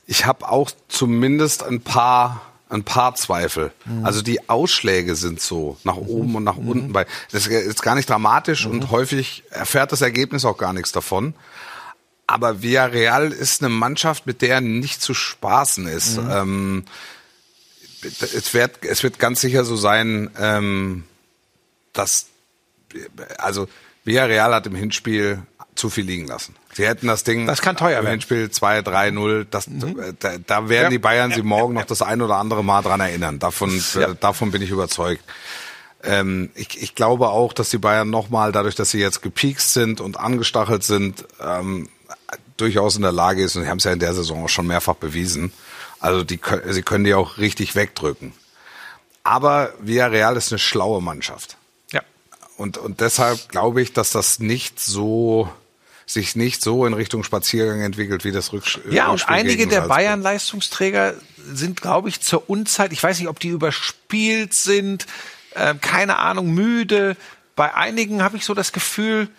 ich hab auch zumindest ein paar ein paar Zweifel. Also die Ausschläge sind so nach oben und nach unten. Bei das ist gar nicht dramatisch und häufig erfährt das Ergebnis auch gar nichts davon. Aber Villarreal ist eine Mannschaft, mit der nicht zu spaßen ist. Ähm, es wird es wird ganz sicher so sein, ähm, dass also Villarreal hat im Hinspiel zu viel liegen lassen. Sie hätten das Ding Das kann teuer im werden. Hinspiel 2 3 0, das da, da werden Ja. die Bayern sie morgen noch das ein oder andere Mal dran erinnern. Davon äh, davon bin ich überzeugt. Ähm, ich, ich glaube auch, dass die Bayern nochmal, dadurch, dass sie jetzt gepiekst sind und angestachelt sind, ähm, durchaus in der Lage ist, und sie haben es ja in der Saison auch schon mehrfach bewiesen, also die, sie können die auch richtig wegdrücken. Aber Villarreal ist eine schlaue Mannschaft. Ja. Und, und deshalb glaube ich, dass das nicht so, sich nicht so in Richtung Spaziergang entwickelt, wie das Rücksch Ja, und Rückspiel einige der. Bayern-Leistungsträger sind, glaube ich, zur Unzeit, ich weiß nicht, ob die überspielt sind, äh, keine Ahnung, müde. Bei einigen habe ich so das Gefühl,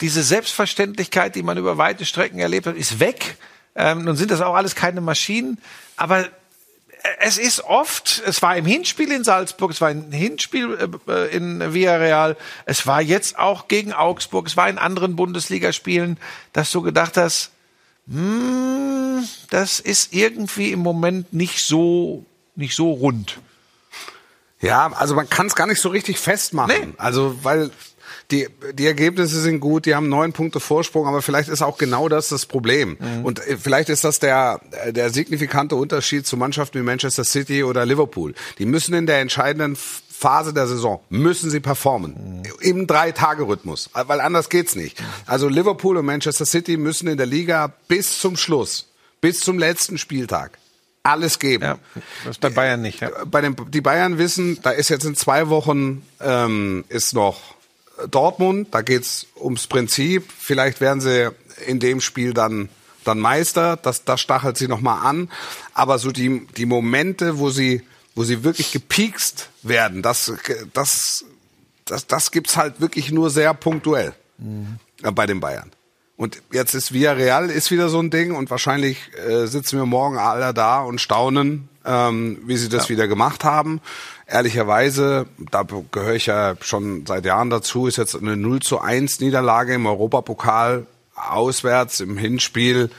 diese Selbstverständlichkeit, die man über weite Strecken erlebt hat, ist weg. Ähm, nun sind das auch alles keine Maschinen, aber es ist oft, es war im Hinspiel in Salzburg, es war im Hinspiel äh, in Villarreal, es war jetzt auch gegen Augsburg, es war in anderen Bundesligaspielen, dass du gedacht hast, hm, das ist irgendwie im Moment nicht so, nicht so rund. Ja, also man kann es gar nicht so richtig festmachen. Nee. Also, weil die, die Ergebnisse sind gut, die haben neun Punkte Vorsprung, aber vielleicht ist auch genau das das Problem. Mhm. Und äh, vielleicht ist das der, der signifikante Unterschied zu Mannschaften wie Manchester City oder Liverpool. Die müssen in der entscheidenden Phase der Saison, müssen sie performen. Im Drei-Tage-Rhythmus, weil anders geht's nicht. Also Liverpool und Manchester City müssen in der Liga bis zum Schluss, bis zum letzten Spieltag alles geben. Ja, das ist bei Bayern nicht. Ja. Bei den, die Bayern wissen, da ist jetzt in zwei Wochen ähm, ist noch Dortmund, da geht's ums Prinzip. Vielleicht werden sie in dem Spiel dann dann Meister, das, das stachelt sie nochmal an. Aber so die, die Momente, wo sie, wo sie wirklich gepiekst werden, das, das, das, das gibt's halt wirklich nur sehr punktuell äh, bei den Bayern. Und jetzt ist Villarreal ist wieder so ein Ding und wahrscheinlich äh, sitzen wir morgen alle da und staunen, ähm, wie sie das wieder gemacht haben. Ehrlicherweise, da gehöre ich ja schon seit Jahren dazu, ist jetzt eine 0 zu 1 Niederlage im Europapokal auswärts im Hinspiel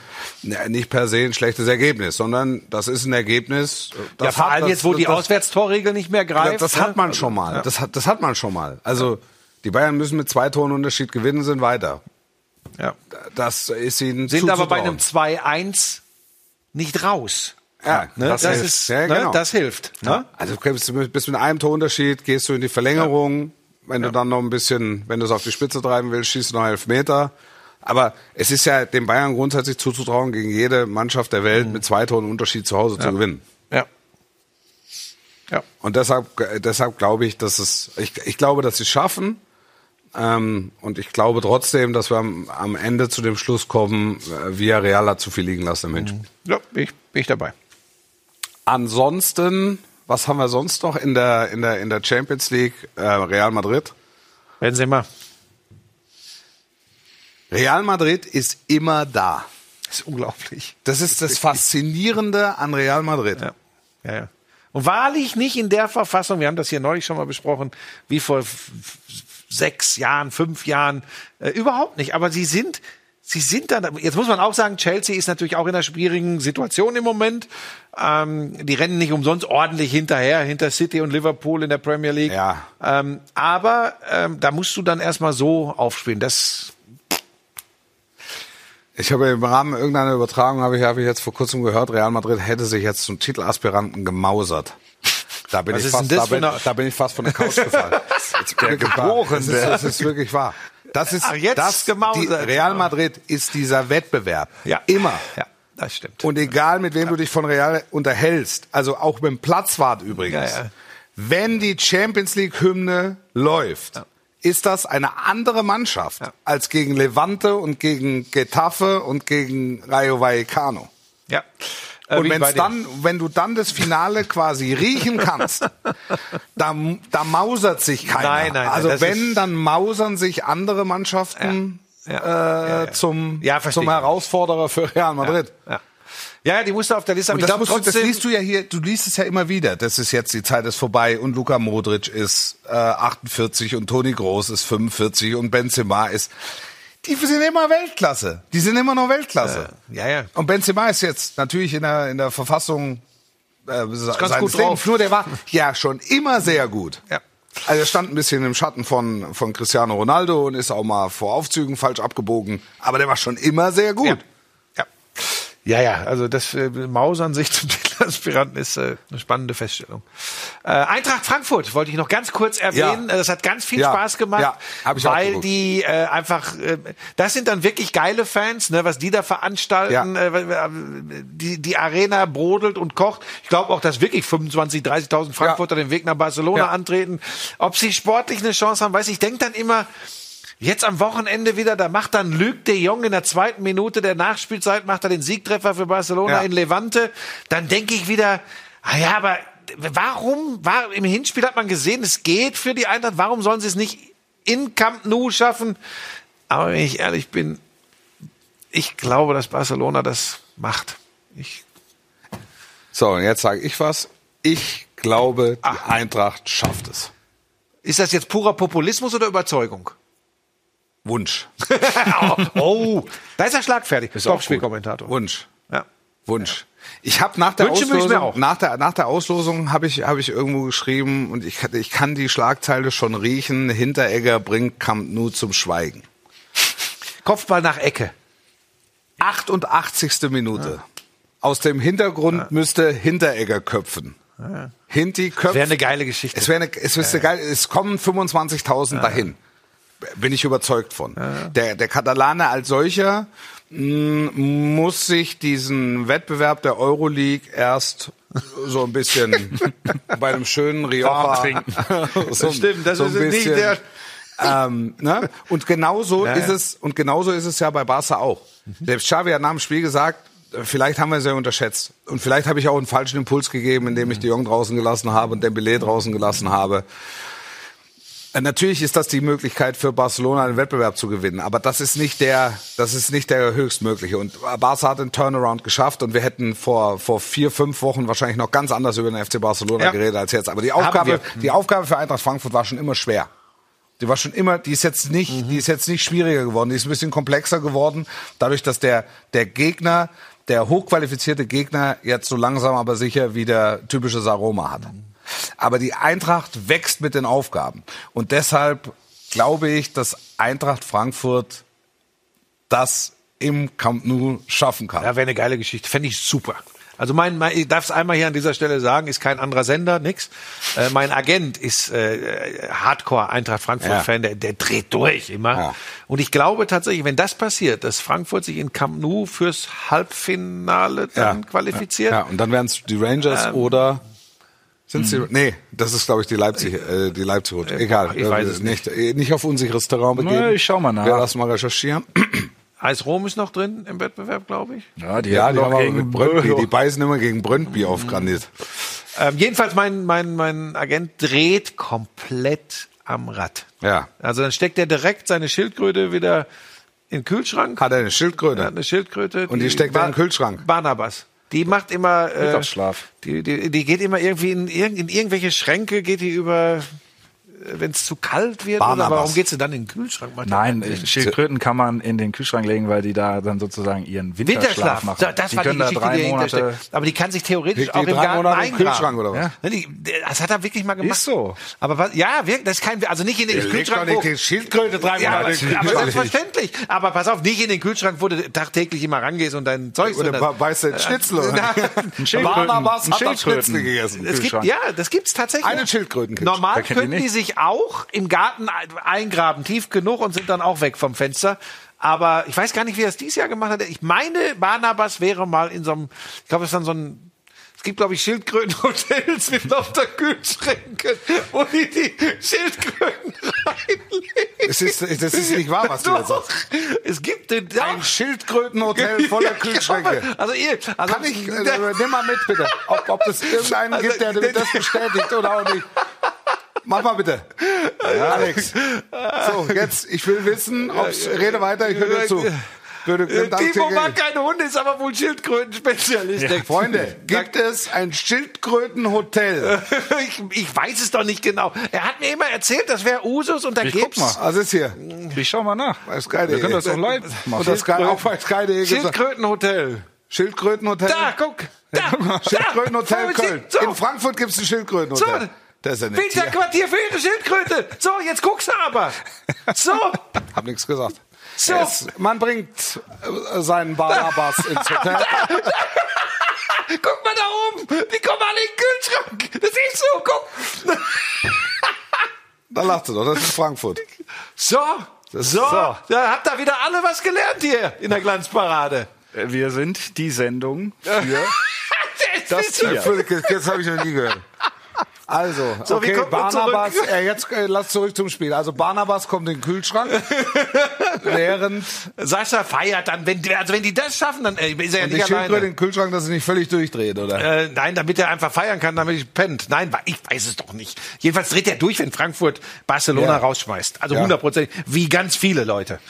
ne, nicht per se ein schlechtes Ergebnis, sondern das ist ein Ergebnis. Ja, das vor hat- allem das- jetzt, wo die das- Auswärtstorregel nicht mehr greift. das, das ne? hat man schon mal. Ja. Das hat, das hat man schon mal. Also die Bayern müssen mit zwei Toren Unterschied gewinnen, sind weiter. Ja. Das ist ihnen Sind aber bei einem 2-1 nicht raus. Ja, Ne? Das, hilft. ist, ja, ne? genau. das hilft. Ne? Also du bist du bist mit einem Torunterschied, gehst du in die Verlängerung. Wenn du dann noch ein bisschen, wenn du es auf die Spitze treiben willst, schießt du noch elf Meter. Aber es ist ja den Bayern grundsätzlich zuzutrauen, gegen jede Mannschaft der Welt mit zwei Toren Unterschied zu Hause zu gewinnen. Ja. Ja. Und deshalb, deshalb glaube ich, dass es, ich, ich glaube, dass sie es schaffen. Ähm, und ich glaube trotzdem, dass wir am, am Ende zu dem Schluss kommen, äh, Villarreal hat zu viel liegen lassen im Hinspiel. Ja, bin ich, bin ich dabei. Ansonsten, was haben wir sonst noch in der, in der, in der Champions League? Äh, Real Madrid. Werden Sie mal. Real Madrid ist immer da. Das ist unglaublich. Das ist das Faszinierende an Real Madrid. Ja. Ja, ja. Und wahrlich nicht in der Verfassung, wir haben das hier neulich schon mal besprochen, wie vor sechs Jahren, fünf Jahren, äh, überhaupt nicht. Aber sie sind, sie sind dann, jetzt muss man auch sagen, Chelsea ist natürlich auch in einer schwierigen Situation im Moment. Ähm, die rennen nicht umsonst ordentlich hinterher, hinter City und Liverpool in der Premier League. Ja. Ähm, aber ähm, da musst du dann erstmal so aufspielen. Das, Ich habe im Rahmen irgendeiner Übertragung, habe ich, habe ich jetzt vor kurzem gehört, Real Madrid hätte sich jetzt zum Titelaspiranten gemausert. Da bin, Was ich fast, da, bin, da bin ich fast von der Couch gefallen. der Geborene. Das das ist wirklich wahr. Das ist, Ach, jetzt das, die, Real Madrid ist dieser Wettbewerb. ja. Immer. Ja, das stimmt. Und egal, mit wem du dich von Real unterhältst, also auch mit dem Platzwart übrigens, Ja, ja. wenn die Champions League Hymne läuft, ist das eine andere Mannschaft als gegen Levante und gegen Getafe und gegen Rayo Vallecano. ja. Äh, Und wenn's dann, wenn du dann das Finale quasi riechen kannst, <laughs> da, da mausert sich keiner. Nein, nein, also wenn, dann mausern sich andere Mannschaften Ja, ja, äh, ja, zum, zum. Herausforderer für Real Madrid. Ja. Die musst du auf der Liste haben. Und das, musst du, das trotzdem, liest du ja hier, du liest es ja immer wieder. Das ist jetzt, die Zeit ist vorbei und Luka Modric ist äh, 48 und Toni Groß ist 45 und Benzema ist. Die sind immer Weltklasse. Die sind immer noch Weltklasse. Äh, ja, ja. Und Benzema ist jetzt natürlich in der, in der Verfassung äh, seines ganz gut Lebens. drauf. Nur der war ja schon immer sehr gut. Ja. Also er stand ein bisschen im Schatten von, von Cristiano Ronaldo und ist auch mal vor Aufzügen falsch abgebogen. Aber der war schon immer sehr gut. Ja. Ja. Ja, ja, also das äh, Mausern sich zum <laughs> Titelaspiranten ist äh, eine spannende Feststellung. Äh, Eintracht Frankfurt wollte ich noch ganz kurz erwähnen. Ja. Äh, Das hat ganz viel Ja. Spaß gemacht, Ja, hab ich auch weil geguckt. die äh, einfach, äh, das sind dann wirklich geile Fans, ne, was die da veranstalten. Ja. Äh, die, die Arena brodelt und kocht. Ich glaube auch, dass wirklich 25, 30.000 Frankfurter den Weg nach Barcelona antreten. Ob sie sportlich eine Chance haben, weiß ich. Ich denke dann immer, Jetzt am Wochenende wieder, da macht dann Luc de Jong in der zweiten Minute der Nachspielzeit, macht er den Siegtreffer für Barcelona Ja. in Levante. Dann denke ich wieder, ah ja, aber warum, war, im Hinspiel hat man gesehen, es geht für die Eintracht, warum sollen sie es nicht in Camp Nou schaffen? Aber wenn ich ehrlich bin, ich glaube, dass Barcelona das macht. Ich, So, und jetzt sage ich was. Ich glaube, die Ach. Eintracht schafft es. ist das jetzt purer Populismus oder Überzeugung? Wunsch. <laughs> oh, da ist er schlagfertig. Ist auch Top-Spielkommentator. Wunsch. Ja. Wunsch. Ich habe nach der Auslosung, auch. nach der nach der Auslosung habe ich habe ich irgendwo geschrieben und ich ich kann die Schlagzeile schon riechen. Hinteregger bringt Camp Nou zum Schweigen. Kopfball nach Ecke. 88. Minute. Aus dem Hintergrund müsste Hinteregger köpfen. Hinti köpft. Wäre eine geile Geschichte. Es wäre eine, es wäre geil. Es kommen 25.000 dahin. Bin ich überzeugt von. Der, der Katalane als solcher mh, muss sich diesen Wettbewerb der Euroleague erst so ein bisschen <laughs> bei einem schönen Rioja trinken. <laughs> so, stimmt, das so ist ein nicht bisschen, der- ähm, ne? Und genauso Ja, ist ja. es und genauso ist es ja bei Barca auch. Selbst Xavi hat nach dem Spiel gesagt, vielleicht haben wir sie ja unterschätzt und vielleicht habe ich auch einen falschen Impuls gegeben, indem ich De Jong draußen gelassen habe und Dembélé draußen gelassen habe. Äh, Natürlich ist das die Möglichkeit für Barcelona den Wettbewerb zu gewinnen, aber das ist nicht der, das ist nicht der höchstmögliche. Und Barca hat den Turnaround geschafft und wir hätten vor vor vier fünf Wochen wahrscheinlich noch ganz anders über den FC Barcelona Ja. geredet als jetzt. Aber die Aufgabe, die Aufgabe für Eintracht Frankfurt war schon immer schwer. Die war schon immer, die ist jetzt nicht, Mhm. die ist jetzt nicht schwieriger geworden, die ist ein bisschen komplexer geworden, dadurch, dass der, der Gegner, der hochqualifizierte Gegner jetzt so langsam aber sicher wieder typisches Aroma hat. Aber die Eintracht wächst mit den Aufgaben. Und deshalb glaube ich, dass Eintracht Frankfurt das im Camp Nou schaffen kann. Ja, wäre eine geile Geschichte. Fände ich super. Also mein, mein ich darf es einmal hier an dieser Stelle sagen, ist kein anderer Sender, nix. Äh, mein Agent ist äh, Hardcore Eintracht Frankfurt-Fan, der, der dreht durch immer. Ja. Und ich glaube tatsächlich, wenn das passiert, dass Frankfurt sich in Camp Nou fürs Halbfinale dann qualifiziert, Ja, und dann wären es die Rangers Ähm, oder sind sie? Nee, das ist glaube ich die Leipzig, äh, die Leipzig. Egal, ich weiß äh, es nicht. äh, Nicht auf unsicheres Terrain begeben. Ich schau mal nach. Wir lassen mal recherchieren. Eis Rom ist noch drin im Wettbewerb, glaube ich. Ja, die, Ja, die, haben gegen Bö- die beißen immer gegen Brøndby auf Granit. Ähm, jedenfalls mein, mein, mein Agent dreht komplett am Rad. Ja. Also dann steckt er direkt seine Schildkröte wieder in den Kühlschrank. Hat er eine Schildkröte? Er hat eine Schildkröte. Und die steckt er in den Kühlschrank? Barnabas. Die macht immer, äh, Mittagsschlaf. die, die, die geht immer irgendwie in, irgend- in irgendwelche Schränke, geht die über, wenn es zu kalt wird. Oder warum geht sie dann in den Kühlschrank? Macht Nein, ja keinen Sinn. Schildkröten kann man in den Kühlschrank legen, weil die da dann sozusagen ihren Winterschlaf, Winterschlaf. machen. Das die war die können da Geschichte, drei die Monate. Aber die kann sich theoretisch auch im drei Garten Monate im. Kühlschrank oder was? Ja. Ne, Das hat er wirklich mal gemacht. Ist so. Aber was, ja, wirklich, das ist kein, also nicht in den doch Kühlschrank. wo- die Schildkröte drei Ja, aber, Monate den aber Kühlschrank. selbstverständlich. Aber pass auf, nicht in den Kühlschrank, wo du tagtäglich immer rangehst und dein Zeug Oder beißt du den Schnitzel? Oder? <laughs> Ein Schildkröten- Barnabas ein hat Schildkröten- Schnitzel gegessen. Es gibt, ja, das gibt's tatsächlich. Einen Schildkrötenkitsch. Normal könnten die nicht? Auch im Garten ein- eingraben, tief genug und sind dann auch weg vom Fenster. Aber ich weiß gar nicht, wie er es dieses Jahr gemacht hat. Ich meine, Barnabas wäre mal in so einem, ich glaube, es ist dann so ein, es gibt, glaube ich, Schildkrötenhotels <laughs> mit lauter Kühlschränken, wo die die Schildkröten reinlegen. Das ist, das ist nicht wahr, was du Doch, sagst. es gibt den, doch. Ein Schildkrötenhotel <laughs> voller Ja, Kühlschränke. Also ihr, also Kann ich, äh, nimm mal mit bitte, ob, ob es <laughs> irgendeinen Also, gibt, der der- das bestätigt oder auch nicht. Mach mal bitte. Alex. So, jetzt, ich will wissen, ob's, rede weiter, ich höre dir zu. Timo mag keine Hunde, ist aber wohl Schildkröten-Spezialist. Der Freunde, gibt es ein Schildkrötenhotel? <laughs> ich, ich weiß es doch nicht genau. Er hat mir immer erzählt, das wäre Usus und da Ich guck gibt's mal. Was ist hier? Ich schau mal nach. Bei Sky.de. Wir können das doch live machen. Und das Sky, auch bei Sky.de. Schildkrötenhotel. Schildkrötenhotel. Da, guck. Da, Schildkrötenhotel da. Köln. So. In Frankfurt gibt es ein Schildkrötenhotel. So. Das ist. Winterquartier für ihre Schildkröte. So, jetzt guckst du aber. So, <laughs> Hab nichts gesagt. so. Es, man bringt äh, seinen Barnabas ins Hotel. <laughs> Guck mal da oben. Die kommen alle in den Kühlschrank. Das ist so, guck. Da lacht sie doch, das ist Frankfurt. So, Das- so. so. Da habt ihr wieder alle was gelernt hier in der Glanzparade. Äh, Wir sind die Sendung für <laughs> das Tier. Völlig- Das habe ich noch nie gehört. Also, So, wie okay, Barnabas, <laughs> äh, jetzt äh, lass zurück zum Spiel. Also Barnabas kommt in den Kühlschrank, <laughs> während Sascha feiert dann, wenn, also wenn die das schaffen, dann äh, ist er ja und die nicht Schildkröte alleine. den Kühlschrank, dass sie nicht völlig durchdreht, oder? Äh, nein, damit er einfach feiern kann, damit ich pennt. Nein, ich weiß es doch nicht. Jedenfalls dreht er durch, wenn Frankfurt Barcelona Ja. rausschmeißt. Also Ja. hundertprozentig, wie ganz viele Leute.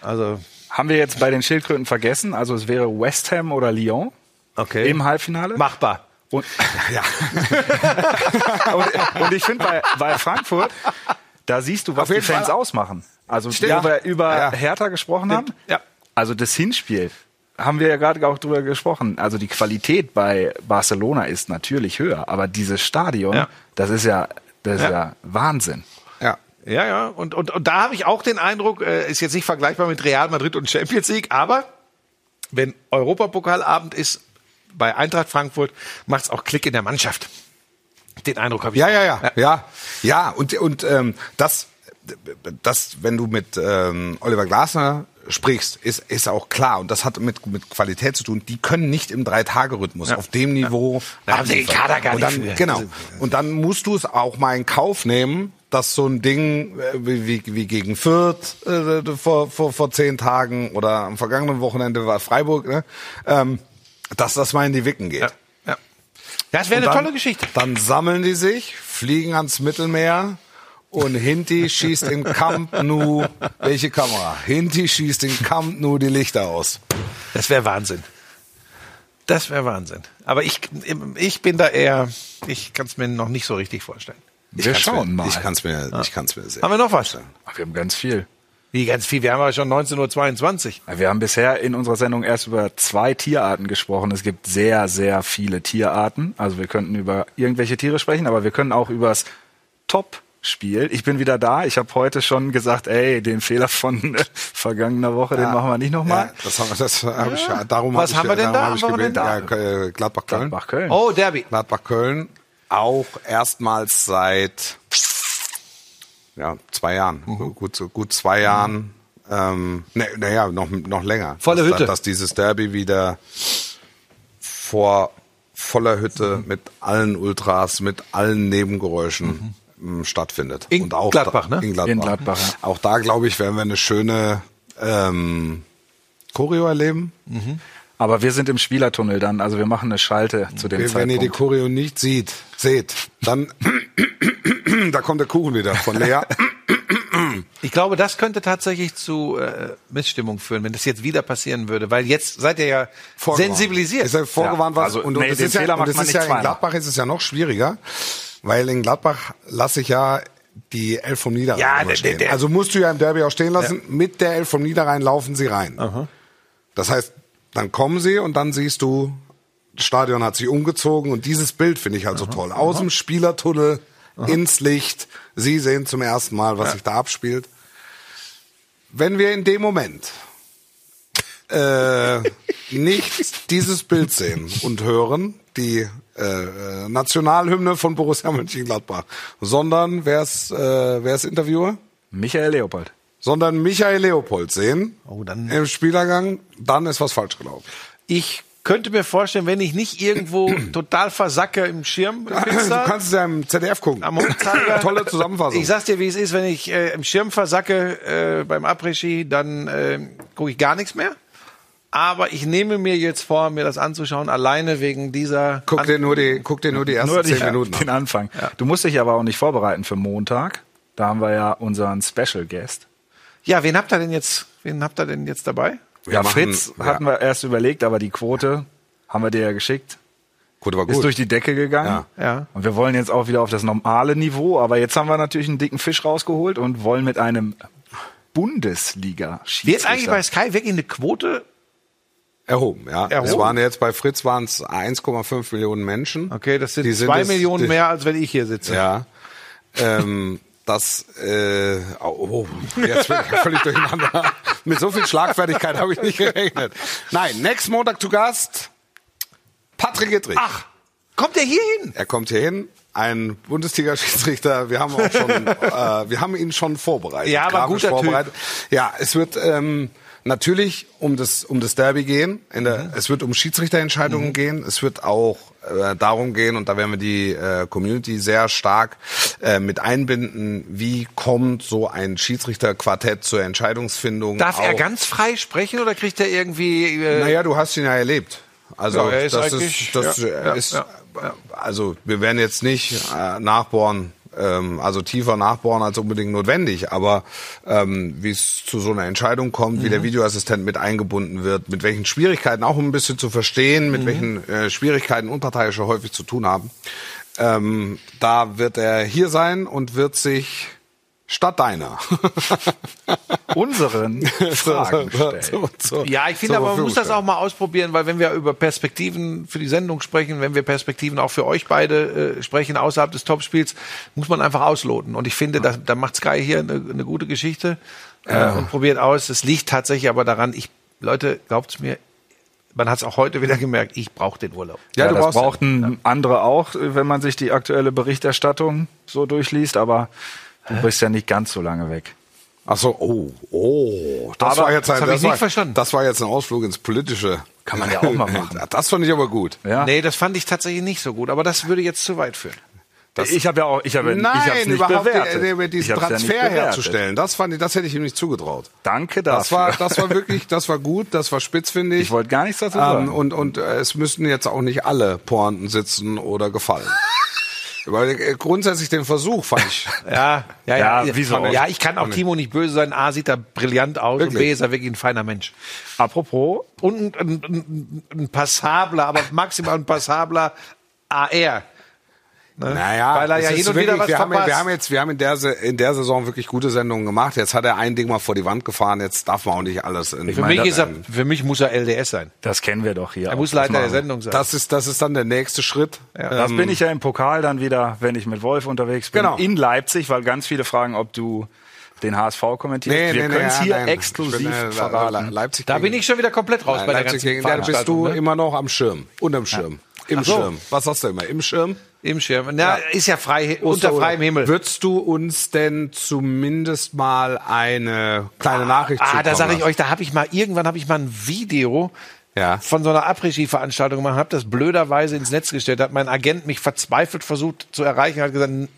Also, Haben wir jetzt bei den Schildkröten vergessen? Also es wäre West Ham oder Lyon okay. im Halbfinale. Machbar. Und, <laughs> ja. und, und ich finde bei, bei Frankfurt, da siehst du, was die Fans Fall. ausmachen. Also Stimmt. wo wir über Ja. Hertha gesprochen haben. Ja. Also das Hinspiel. haben wir ja gerade auch drüber gesprochen. Also die Qualität bei Barcelona ist natürlich höher, aber dieses Stadion, Ja. das ist ja, das ist Ja. ja Wahnsinn. Ja. Ja, ja. Und, und, und da habe ich auch den Eindruck, äh, ist jetzt nicht vergleichbar mit Real Madrid und Champions League, aber wenn Europapokalabend ist bei Eintracht Frankfurt, macht es auch Klick in der Mannschaft. Den Eindruck habe ich. Ja, ja, ja, ja, ja. Und und ähm, das, das, wenn du mit ähm, Oliver Glasner sprichst, ist ist auch klar. Und das hat mit mit Qualität zu tun. Die können nicht im Drei-Tage-Rhythmus auf dem Niveau. Da haben sie den. Kader gar und nicht dann, für. Genau. Und dann musst du es auch mal in Kauf nehmen, dass so ein Ding äh, wie, wie, wie gegen Fürth äh, vor, vor vor zehn Tagen oder am vergangenen Wochenende war Freiburg, ne, ähm, dass das mal in die Wicken geht. Ja, ja. Das wäre eine dann- tolle Geschichte. Dann sammeln die sich, fliegen ans Mittelmeer und Hinti schießt im Camp Nou, welche Kamera? Hinti schießt im Camp Nou die Lichter aus. Das wäre Wahnsinn. Das wäre Wahnsinn. Aber ich, ich bin da eher, ich kann es mir noch nicht so richtig vorstellen. Wir kann's schauen mir, mal. Ich kann es mir, ich kann's mir sehr. Haben wir noch was? Ach, wir haben ganz viel. Wie ganz viel. Wir haben aber schon 19.22 Uhr. Wir haben bisher in unserer Sendung erst über zwei Tierarten gesprochen. Es gibt sehr, sehr viele Tierarten. Also wir könnten über irgendwelche Tiere sprechen, aber wir können auch übers Top-Spiel. Ich bin wieder da. Ich habe heute schon gesagt, ey, den Fehler von äh, <laughs> vergangener Woche, den machen wir nicht nochmal. Ja, das haben wir, das hab ich, darum Was hab ich, haben wir denn da? ich haben wir denn Ja, äh, Gladbach Köln. Gladbach Köln. Oh, Derby. Gladbach Köln auch erstmals seit ja, zwei Jahren, Mhm. gut, so gut zwei Jahren, ähm, ne, naja, noch, noch länger. Volle dass, Hütte. Dass dieses Derby wieder vor voller Hütte mit allen Ultras, mit allen Nebengeräuschen ähm, stattfindet. In Gladbach, da, ne? In Gladbach. In Gladbach, ja. Auch da, glaube ich, werden wir eine schöne ähm, Choreo erleben. Aber wir sind im Spielertunnel dann. Also wir machen eine Schalte zu dem Wenn ihr die Zeitpunkt. Choreo nicht sieht, seht, dann <coughs> da kommt der Kuchen wieder von Lea. <coughs> Ich glaube, das könnte tatsächlich zu äh, Missstimmung führen, wenn das jetzt wieder passieren würde, weil jetzt seid ihr ja Vorgewarnt. sensibilisiert. Ist ja vorgewarnt Ja, was. also, und, nee, und das den ist ja, und das ist ja in. Gladbach ist es ja noch schwieriger, weil in Gladbach lasse ich ja die Elf vom Niederrhein Ja, der- stehen. der- also musst du ja im Derby auch stehen lassen. Mit der Elf vom Niederrhein laufen sie rein. Das heißt, dann kommen sie und dann siehst du, das Stadion hat sich umgezogen und dieses Bild finde ich halt so toll. Aus dem Spielertunnel ins Licht. Sie sehen zum ersten Mal, was sich da abspielt. Wenn wir in dem Moment äh, <laughs> nicht dieses Bild sehen und hören, die äh, Nationalhymne von Borussia Mönchengladbach, sondern wer ist, äh, wer ist Interviewer? Michael Leopold. Sondern Michael Leopold sehen Oh, dann- im Spielergang, dann ist was falsch gelaufen. Ich könnte mir vorstellen, wenn ich nicht irgendwo <clears throat> total versacke im Schirm, <laughs> im Du kannst es ja im ZDF gucken. am Hochzeiger. <clears throat> Tolle Zusammenfassung. Ich sag's dir, wie es ist, wenn ich äh, im Schirm versacke äh, beim Après-Ski, dann äh, gucke ich gar nichts mehr. Aber ich nehme mir jetzt vor, mir das anzuschauen, alleine wegen dieser. guck An- dir nur die, guck dir nur die ersten Nur die, zehn Minuten den an. Anfang. Du musst dich aber auch nicht vorbereiten für Montag. Da haben wir ja unseren Special Guest. Ja, wen habt ihr denn jetzt? Wen habt ihr denn jetzt dabei? Wir ja, machen- Fritz ja. hatten wir erst überlegt, aber die Quote haben wir dir ja geschickt. Gut, aber Ist gut. durch die Decke gegangen. Ja. Ja. Und wir wollen jetzt auch wieder auf das normale Niveau, aber jetzt haben wir natürlich einen dicken Fisch rausgeholt und wollen mit einem bundesliga Wird eigentlich bei Sky wirklich eine Quote? Erhoben, ja. Erhoben. Es waren jetzt bei Fritz waren es 1,5 Millionen Menschen. Okay, das sind Die sind zwei es- Millionen die- mehr, als wenn ich hier sitze. Ja. ähm, das, äh, oh, jetzt bin ich völlig durcheinander. Mit so viel Schlagfertigkeit habe ich nicht gerechnet. Nein, nächsten Montag zu Gast Patrick Ittrich. Ach, kommt der hier hin? Er kommt hier hin, ein Bundesliga-Schiedsrichter. Wir haben auch schon, <laughs> äh, wir haben ihn schon vorbereitet. Ja, aber guter Typ. vorbereitet. Ja, es wird ähm, natürlich um das um das Derby gehen. In der, Mhm. Es wird um Schiedsrichterentscheidungen gehen. Es wird auch äh, darum gehen, und da werden wir die äh, Community sehr stark äh, mit einbinden. Wie kommt so ein Schiedsrichterquartett zur Entscheidungsfindung? Darf er Auch- ganz frei sprechen oder kriegt er irgendwie? Äh, naja, du hast ihn ja erlebt. Also Ja, er ist das ist, das ja, ist, ja, also wir werden jetzt nicht äh, nachbohren, ähm, also tiefer nachbohren als unbedingt notwendig, aber ähm, wie es zu so einer Entscheidung kommt, wie der Videoassistent mit eingebunden wird, mit welchen Schwierigkeiten, auch um ein bisschen zu verstehen, mit welchen äh, Schwierigkeiten Unparteiische häufig zu tun haben, ähm, da wird er hier sein und wird sich statt deiner <laughs> Unseren <laughs> Fragen stellen. so, so, Ja, ich finde aber, man muss das auch mal ausprobieren, weil wenn wir über Perspektiven für die Sendung sprechen, wenn wir Perspektiven auch für euch beide äh, sprechen außerhalb des Topspiels, muss man einfach ausloten. Und ich finde, da, da macht Sky hier eine, eine gute Geschichte äh, und probiert aus. Es liegt tatsächlich aber daran, ich, Leute, glaubt's mir, man hat es auch heute wieder gemerkt, ich brauche den Urlaub. Ja, Ja, du das brauchst brauchten andere auch, wenn man sich die aktuelle Berichterstattung so durchliest, aber du bist ja nicht ganz so lange weg. Ach so, oh, oh, das Aber war jetzt ein, das nicht war, verstanden. Das war jetzt ein Ausflug ins Politische. Kann man ja auch mal machen. <laughs> Das fand ich aber gut. Ja. Nee, das fand ich tatsächlich nicht so gut, aber das würde jetzt zu weit führen. ich habe ja auch, ich habe, ich hab's Nein, nicht überhaupt bewertet. die- die- Ich diesen ja Transfer bewertet. herzustellen. Das fand ich, das hätte ich ihm nicht zugetraut. Danke dafür. Das war, das war wirklich, das war gut, das war spitzfindig. ich wollte gar nichts dazu ähm, sagen. und und äh, es müssten jetzt auch nicht alle Pointen sitzen oder gefallen. <laughs> Weil äh, grundsätzlich den Versuch fand ich. <laughs> Ja, ja, ja. Ja, wieso auch? Ja, ich kann auch Timo nicht böse sein. A, sieht er brillant aus und Wirklich? B, ist er wirklich ein feiner Mensch. Apropos, Und ein, ein, ein, ein passabler, aber maximal ein passabler AR. Ne? Naja, Weil er ja ist hin und wieder wirklich- was wir haben, ja- wir haben jetzt, wir haben in der, in der Saison wirklich gute Sendungen gemacht. Jetzt hat er ein Ding mal vor die Wand gefahren. Jetzt darf man auch nicht alles. In, für, mich ist er, für mich muss er LDS sein. das kennen wir doch hier. Er auch. muss Leiter der. Sendung sein. das ist, das ist dann der nächste Schritt. Das bin ich ja im Pokal dann wieder, wenn ich mit Wolf unterwegs bin. Genau. In Leipzig, weil ganz viele fragen, ob du den HSV kommentierst. Nee, wir nee, nee, können es ja, hier nein. exklusiv bin, äh, verraten. Leipzig da gegen- bin ich schon wieder komplett raus bei der Leipzig ganzen gegen, da bist du ne? immer noch am Schirm. Unterm Schirm. Im Ach so. Schirm. Was sagst du immer? Im Schirm? Im Schirm. Na, ist ja frei, unter freiem Himmel. Würdest du uns denn zumindest mal eine kleine Nachricht Ah, da sage ich euch, da habe ich mal, irgendwann habe ich mal ein Video Ja. von so einer Après-Ski-Veranstaltung gemacht, habe das blöderweise ins Netz gestellt, hat mein Agent mich verzweifelt versucht zu erreichen, hat gesagt, Nimm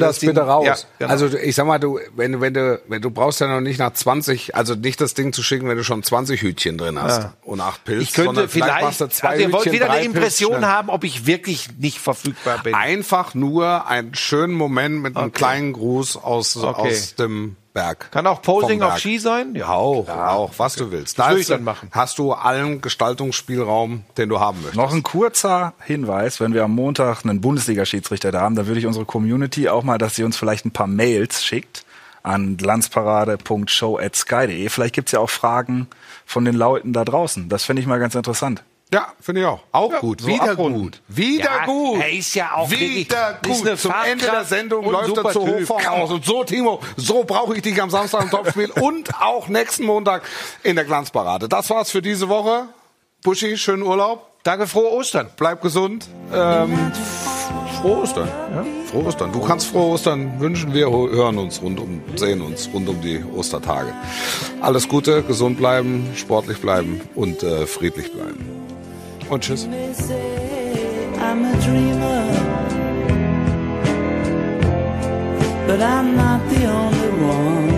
das Ding- bitte raus. Ja, genau. Also ich sag mal, du, wenn, du- wenn du, wenn du brauchst ja noch nicht nach 20, also nicht das Ding zu schicken, wenn du schon 20 Hütchen drin hast und acht Pilz. ich könnte vielleicht, zwei also ihr wollt Hütchen, wieder eine Impression schnell. haben, ob ich wirklich nicht verfügbar bin. Einfach nur einen schönen Moment mit einem Okay. kleinen Gruß aus, Okay. aus dem Berg. Kann auch Posing auf. Ski sein? Ja. Auch, auch, was du willst. Das Da will hast ich dann du- machen. Hast du allen Gestaltungsspielraum, den du haben möchtest. Noch ein kurzer Hinweis, wenn wir am Montag einen Bundesliga-Schiedsrichter da haben, da würde ich unsere Community auch mal, dass sie uns vielleicht ein paar Mails schickt an glanzparade.show.sky.de. Vielleicht gibt's ja auch Fragen von den Leuten da draußen. Das finde ich mal ganz interessant. Ja, finde ich auch. Auch gut. so Wieder abrunden. gut. Wieder Ja, gut. er ist ja auch wirklich- Wieder gut. eine Zum Farbkraft Ende der Sendung läuft er zur. Hochform aus. Und so, Timo, so brauche ich dich am Samstag im Topspiel <laughs> und auch nächsten Montag in der Glanzparade. Das war's für diese Woche. Buschi, schönen Urlaub. Danke, frohe Ostern. Bleib gesund. Ähm, frohe Ostern. Ja? Frohe Ostern. Du kannst frohe Ostern wünschen. Wir hören uns rund um, sehen uns rund um die Ostertage. Alles Gute, gesund bleiben, sportlich bleiben und äh, friedlich bleiben und tschüss. I'm a dreamer, but I'm not the only one.